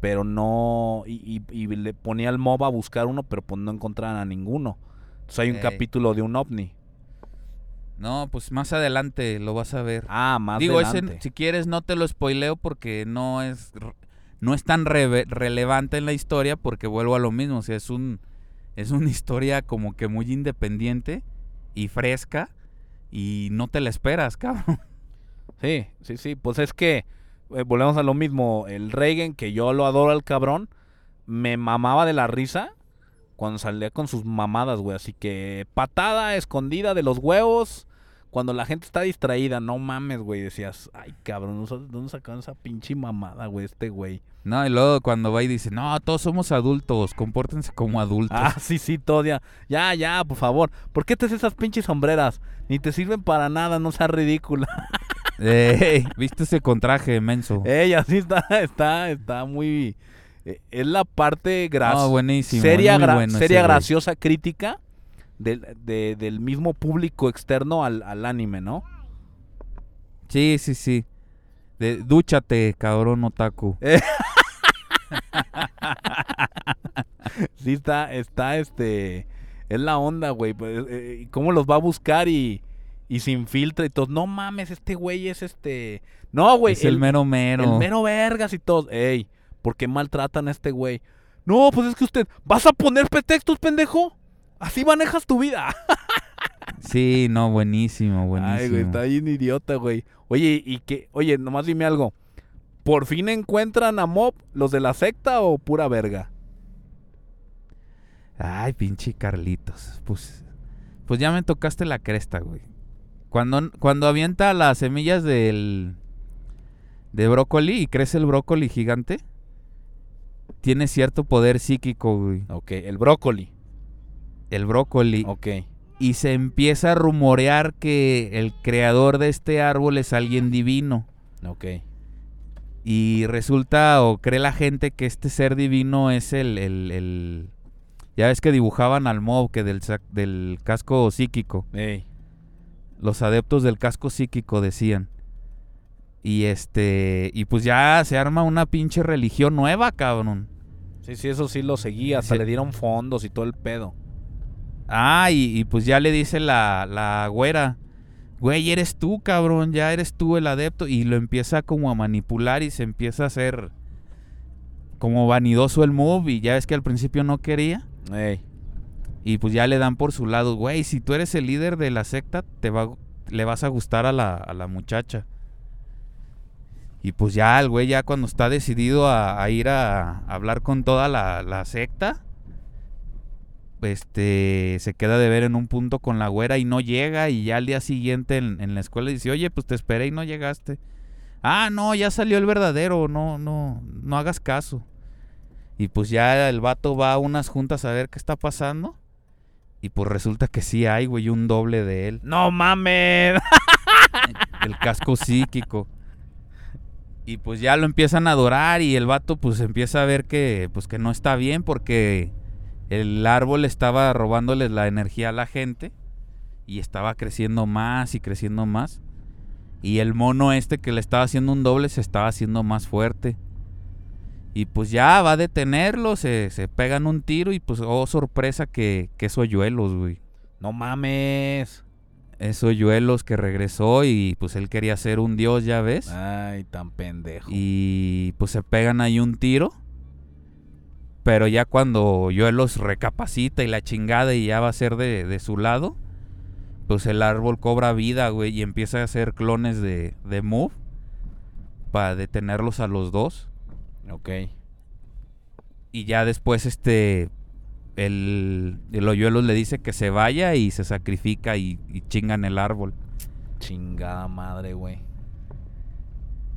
pero no. Y, y- y le ponía al mob a buscar uno, pero pues no encontraban a ninguno. Entonces hay un Ey. capítulo de un ovni. No, pues más adelante lo vas a ver. Ah, más Digo, ese, adelante. si quieres no te lo spoileo porque no es no es tan reve- relevante en la historia porque vuelvo a lo mismo, o sea, es un es una <laughs> historia como que muy independiente y fresca y no te la esperas, <laughs> cabrón. Sí, sí, sí. Pues es que eh, volvemos a lo mismo. El Reagan, que yo lo adoro al cabrón, me mamaba de la risa cuando salía con sus mamadas, güey. Así que patada escondida de los huevos. Cuando la gente está distraída, no mames, güey. Decías, ay, cabrón, ¿de ¿dónde sacaron esa pinche mamada, güey? Este güey. No, y luego cuando va y dice, "No, todos somos adultos, compórtense como adultos." Ah, sí, sí, todo ya. Ya, ya, por favor. ¿Por qué te haces esas pinches sombreras? Ni te sirven para nada, no seas ridícula. <laughs> Ey, <laughs> ¿Viste ese contraje menso? Ella sí está, está, está muy. eh, Es la parte graciosa. buenísimo. seria, es muy gra- bueno ese seria güey. graciosa crítica del, de- del mismo público externo al, al anime, ¿no? Sí, sí, sí. De, dúchate, cabrón otaku. <laughs> Sí, está, está, este. Es la onda, güey. pues, eh, y ¿Cómo los va a buscar y, y se infiltra y todo? No mames, este güey es este. No, güey. es el, mero mero. El mero vergas y todo. Ey, ¿por qué maltratan a este güey? No, pues es que usted. ¿Vas a poner pretextos, pendejo? Así manejas tu vida. <laughs> Sí, no, buenísimo, buenísimo. Ay, güey, está bien idiota, güey. Oye, y que, oye, nomás dime algo. ¿Por fin encuentran a Mob los de la secta o pura verga? Ay, pinche Carlitos. Pues, pues ya me tocaste la cresta, güey. Cuando, cuando avienta las semillas del de brócoli y crece el brócoli gigante, tiene cierto poder psíquico, güey. Ok, el brócoli. El brócoli. Ok. Y se empieza a rumorear que el creador de este árbol es alguien divino. Ok. Y resulta o cree la gente que este ser divino es el... el- el- Ya ves que dibujaban al mob que del, del casco psíquico. Ey. Los adeptos del casco psíquico decían. Y este... Y pues ya se arma una pinche religión nueva, cabrón. Sí, sí, eso sí lo seguía. Hasta Sí. le dieron fondos y todo el pedo. Ah, y, y pues ya le dice la, la güera, güey, eres tú, cabrón, ya eres tú el adepto. Y lo empieza como a manipular y se empieza a hacer como vanidoso el move. Y ya ves que al principio no quería. Ey. Y pues ya le dan por su lado, güey, si tú eres el líder de la secta, te va, le vas a gustar a la, a la muchacha. Y pues ya el güey ya cuando está decidido a, ir a, hablar con toda la, la secta, este se queda de ver en un punto con la güera y no llega y ya al día siguiente en, en la escuela dice, oye, pues te esperé y no llegaste. Ah, no, ya salió el verdadero, no, no, no hagas caso. Y pues ya el vato va a unas juntas a ver qué está pasando. Y pues resulta que sí hay, güey, un doble de él. ¡No mames! <laughs> El casco psíquico. Y pues ya lo empiezan a adorar y el vato pues empieza a ver que pues que no está bien porque el árbol estaba robándoles la energía a la gente y estaba creciendo más y creciendo más. Y el mono este que le estaba haciendo un doble se estaba haciendo más fuerte. Y pues ya va a detenerlo, se, se pegan un tiro y pues, oh sorpresa que, que es Hoyuelos, güey. No mames. Es Hoyuelos que regresó y pues él quería ser un dios, ya ves. Ay, tan pendejo. Y pues se pegan ahí un tiro. Pero ya cuando Hoyuelos recapacita y la chingada y ya va a ser de, de su lado, pues el árbol cobra vida, güey, y empieza a hacer clones de, de Move para detenerlos a los dos. Ok. Y ya después este el, el Hoyuelos le dice que se vaya y se sacrifica y, y chingan el árbol. Chingada madre, güey.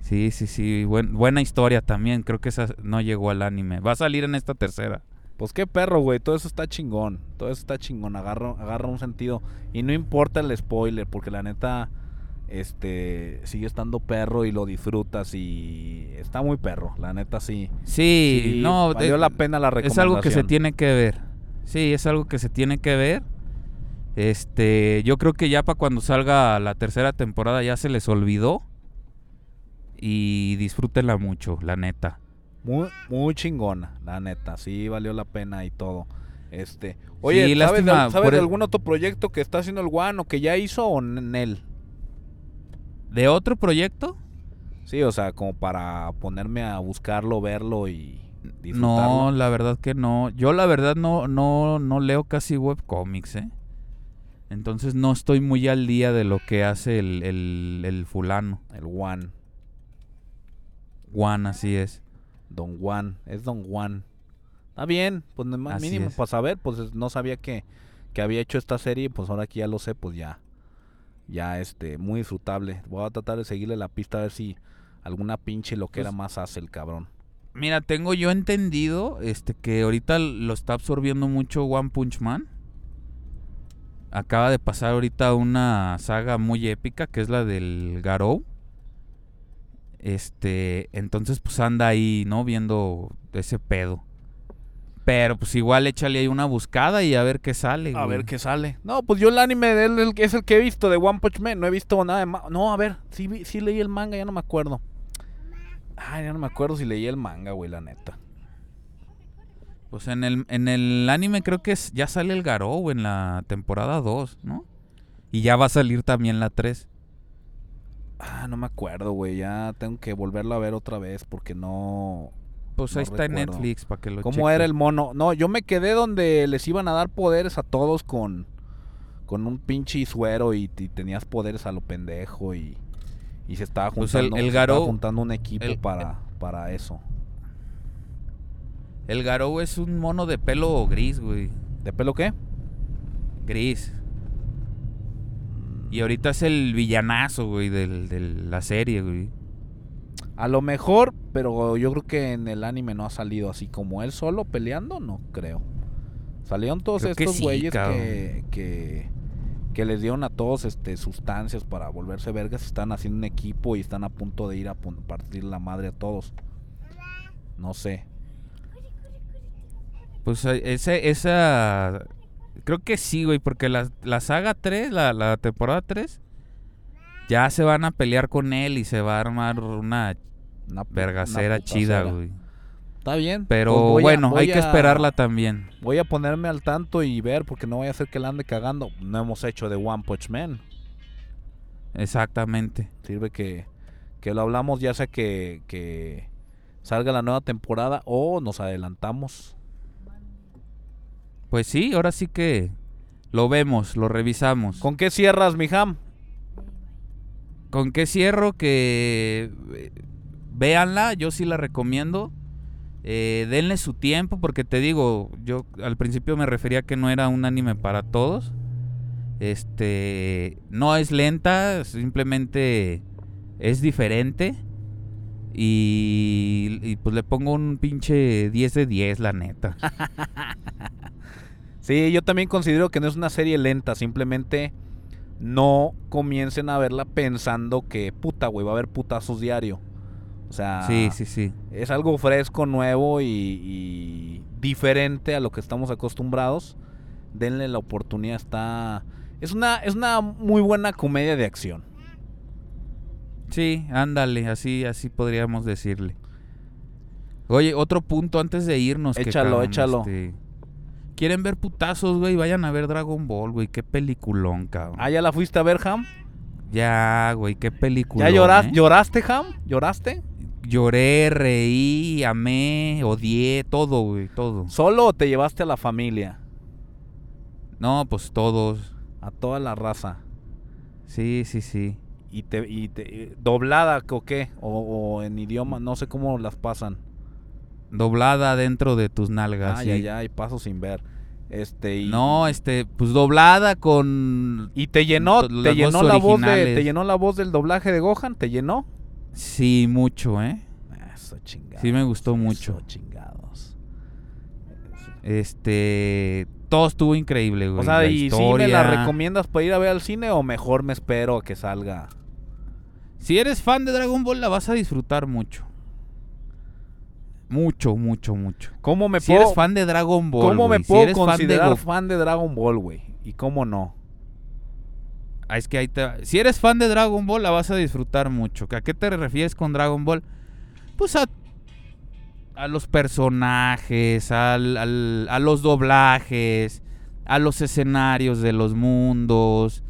Sí, sí, sí, buen- buena historia también. Creo que esa no llegó al anime. Va a salir en esta tercera. Pues qué perro, güey. Todo eso está chingón. Todo eso está chingón. Agarra, agarra un sentido. Y no importa el spoiler, porque la neta, este, sigue estando perro y lo disfrutas y está muy perro. La neta sí. Sí, Sí, no, valió eh, la pena la Es algo que se recomendación. tiene que ver. Sí, es algo que se tiene que ver. Este, yo creo que ya para cuando salga la tercera temporada ya se les olvidó. Y disfrútenla mucho, la neta. Muy, muy chingona, la neta. Sí, valió la pena y todo. Este, oye, Sí, ¿sabes, lástima, sabes de el- algún otro proyecto que está haciendo el One o que ya hizo o en él? ¿De otro proyecto? Sí, o sea, como para ponerme a buscarlo, verlo y No, disfrutarlo. la verdad que no. Yo la verdad no, no, no leo casi webcomics, ¿eh? Entonces no estoy muy al día de lo que hace el, el, el fulano. El One, Juan, así es. Don Juan, es Don Juan. Está bien, pues no más mínimo es. para saber, pues es- no sabía que, que había hecho esta serie, pues ahora que ya lo sé, pues ya, ya este, muy disfrutable. Voy a tratar de seguirle la pista a ver si alguna pinche loquera Pues- más hace el cabrón. Mira, tengo yo entendido este que ahorita lo está absorbiendo mucho One Punch Man. Acaba de pasar ahorita una saga muy épica que es la del Garou. Este, entonces pues anda ahí, ¿no? Viendo ese pedo. Pero pues igual échale ahí una buscada y a ver qué sale. A güey. ver qué sale. No, pues yo el anime de él es el que he visto de One Punch Man. No he visto nada de No, a ver, sí, vi- sí leí el manga, ya no me acuerdo. Ay, ya no me acuerdo si leí el manga, güey, la neta. Pues en el, en el anime creo que es- ya sale el Garou en la temporada 2, ¿no? Y ya va a salir también la 3. Ah, no me acuerdo, güey. Ya tengo que volverlo a ver otra vez porque no. Pues ahí está en. Netflix para que lo ¿Cómo era el mono? No, yo me quedé donde les iban a dar poderes a todos con. Con un pinche suero y, y tenías poderes a lo pendejo y. Y se estaba Pues el- juntando, el se estaba Garou- juntando un equipo el- para, para eso. El Garou es un mono de pelo gris, güey. ¿De pelo qué? Gris. Y ahorita es el villanazo, güey, del- de la serie, güey. A lo mejor, pero yo creo que en el anime no ha salido así como él solo peleando, no creo. Salieron todos Creo estos güeyes que, que, que les dieron a todos este sustancias para volverse vergas, están haciendo un equipo y están a punto de ir a partir la madre a todos. No sé. Pues ese, esa... Creo que sí, güey, porque la, la saga 3, la, la temporada 3, ya se van a pelear con él y se va a armar una Una, vergacera una chida, güey. Está bien. Pero pues a- bueno, hay que esperarla también. Voy a ponerme al tanto y ver porque no voy a hacer que la ande cagando. No hemos hecho de One Punch Man. Exactamente. Sirve que, que lo hablamos ya sea que, que salga la nueva temporada o nos adelantamos. Pues sí, ahora sí que lo vemos, lo revisamos. ¿Con qué cierras, mi Ham? ¿Con qué cierro? Que eh, véanla, yo sí la recomiendo. Eh, denle su tiempo, porque te digo, yo al principio me refería que no era un anime para todos. Este, no es lenta, simplemente es diferente. Y, y pues le pongo un pinche 10 de 10, la neta. <laughs> Sí, yo también considero que no es una serie lenta, simplemente no comiencen a verla pensando que puta, güey, va a haber putazos diario. O sea, Sí, sí, sí. es algo fresco, nuevo y, y diferente a lo que estamos acostumbrados. Denle la oportunidad, está... Es una, es una muy buena comedia de acción. Sí, ándale, así, así podríamos decirle. Oye, otro punto antes de irnos. que, Échalo, cabrón, échalo. este, ¿Quieren ver putazos, güey? Vayan a ver Dragon Ball, güey. Qué peliculón, cabrón. Ah, ¿ya la fuiste a ver, Ham? Ya, güey, qué película. ¿Ya lloras- lloraste, Ham? ¿Lloraste? Lloré, reí, amé, odié, todo, güey, todo. ¿Solo o te llevaste a la familia? No, pues todos. A toda la raza. Sí, sí, sí. ¿Y te, y te- doblada o qué? O, o en idioma, no sé cómo las pasan. Doblada dentro de tus nalgas. Ah, sí. ya, ya, y paso sin ver. Este, y, No, este, pues doblada con. ¿Y te llenó, te llenó la voz de, te llenó la voz del doblaje de Gohan? ¿Te llenó? Sí, mucho, ¿eh? Eso chingados. Sí me gustó eso mucho. chingados. Este. Todo estuvo increíble, güey. O sea, La ¿y si me la recomiendas para ir a ver al cine o mejor me espero a que salga? Si eres fan de Dragon Ball, la vas a disfrutar mucho. Mucho, mucho, mucho. ¿Cómo me si puedo, eres fan de Dragon Ball, ¿cómo me si puedo eres fan de considerar fan de Dragon Ball, güey? ¿Y cómo no? Ah, es que ahí te. Si eres fan de Dragon Ball, la vas a disfrutar mucho. ¿A qué te refieres con Dragon Ball? Pues a, a los personajes, al- al- a los doblajes, a los escenarios de los mundos,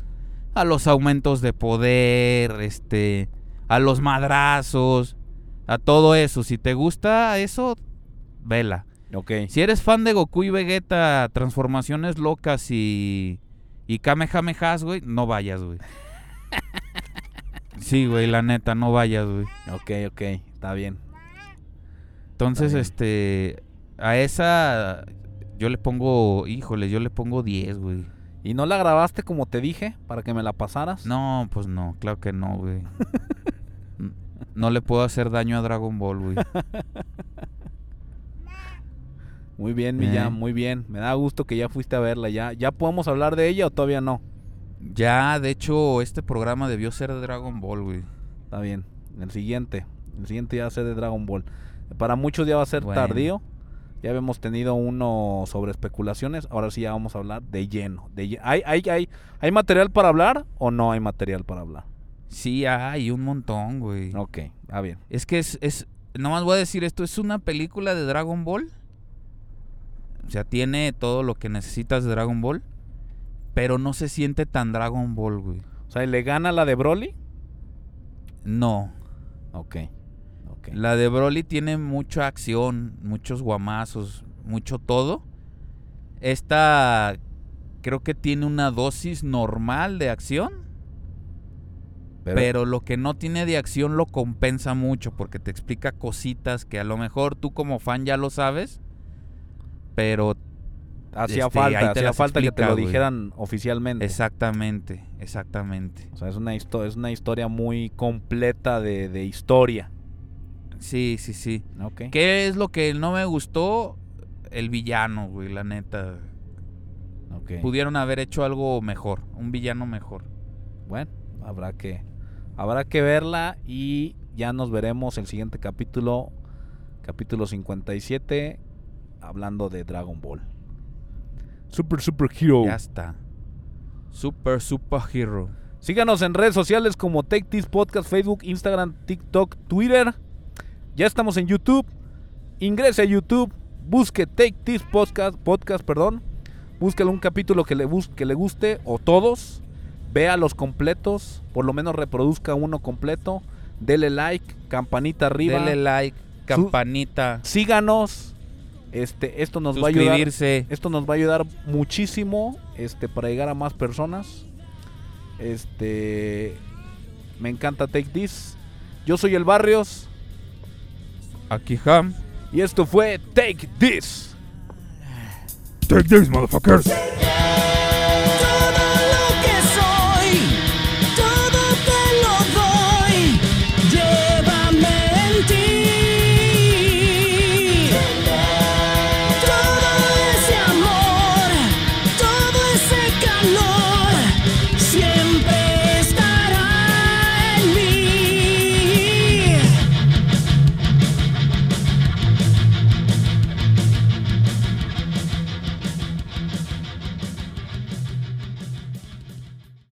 a los aumentos de poder, este, a los madrazos, a todo eso. Si te gusta eso, vela. Ok. Si eres fan de Goku y Vegeta, transformaciones locas y. y Kamehamehas, güey, no vayas, güey. Sí, güey, la neta, no vayas, güey. Ok, ok. Está bien. Entonces, Está este. A esa. Yo le pongo. Híjole, yo le pongo 10, güey. ¿Y no la grabaste como te dije para que me la pasaras? No, pues no, claro que no, güey. <laughs> No le puedo hacer daño a Dragon Ball, güey. Muy bien, Eh. Millán, muy bien. Me da gusto que ya fuiste a verla. ¿Ya, ¿Ya podemos hablar de ella o todavía no? Ya, de hecho, este programa debió ser de Dragon Ball, güey. Está bien. El siguiente. El siguiente ya va a ser de Dragon Ball. Para muchos ya va a ser Bueno. tardío. Ya habíamos tenido uno sobre especulaciones. Ahora sí ya vamos a hablar de lleno. De ¿Hay, hay, hay, ¿Hay material para hablar o no hay material para hablar? Sí, hay un montón, güey. Ok, está bien. Es que es, es, nomás voy a decir esto, es una película de Dragon Ball. O sea, tiene todo lo que necesitas de Dragon Ball, pero no se siente tan Dragon Ball, güey. O sea, ¿le gana la de Broly? No. Ok. ok. La de Broly tiene mucha acción, muchos guamazos, mucho todo. Esta creo que tiene una dosis normal de acción, pero lo que no tiene de acción lo compensa mucho porque te explica cositas que a lo mejor tú como fan ya lo sabes, pero hacía este, falta, hacía falta que te lo güey. dijeran oficialmente. exactamente, exactamente. O sea, es una, histo- es una historia muy completa de, de historia. Sí, sí, sí. Ok. ¿Qué es lo que no me gustó? El villano, güey, la neta. Pudieron haber hecho algo mejor, un villano mejor. Bueno, habrá que, habrá que verla y ya nos veremos el siguiente capítulo, capítulo 57, hablando de Dragon Ball. Super Super Hero. Ya está. Super, super hero. Síganos en redes sociales como Take This Podcast, Facebook, Instagram, TikTok, Twitter. Ya estamos en YouTube. Ingrese a YouTube, busque Take This Podcast, podcast, perdón. Búsquele un capítulo que le, bus- que le guste o todos. Vea los completos, por lo menos reproduzca uno completo. Dele like, campanita arriba. Dele like, campanita, Síganos. Este, esto nos va a ayudar. suscribirse. Esto nos va a ayudar muchísimo este, para llegar a más personas. Este. Me encanta Take This. Yo soy el Barrios. Aquí Ham. Y esto fue Take This. Take this, motherfuckers.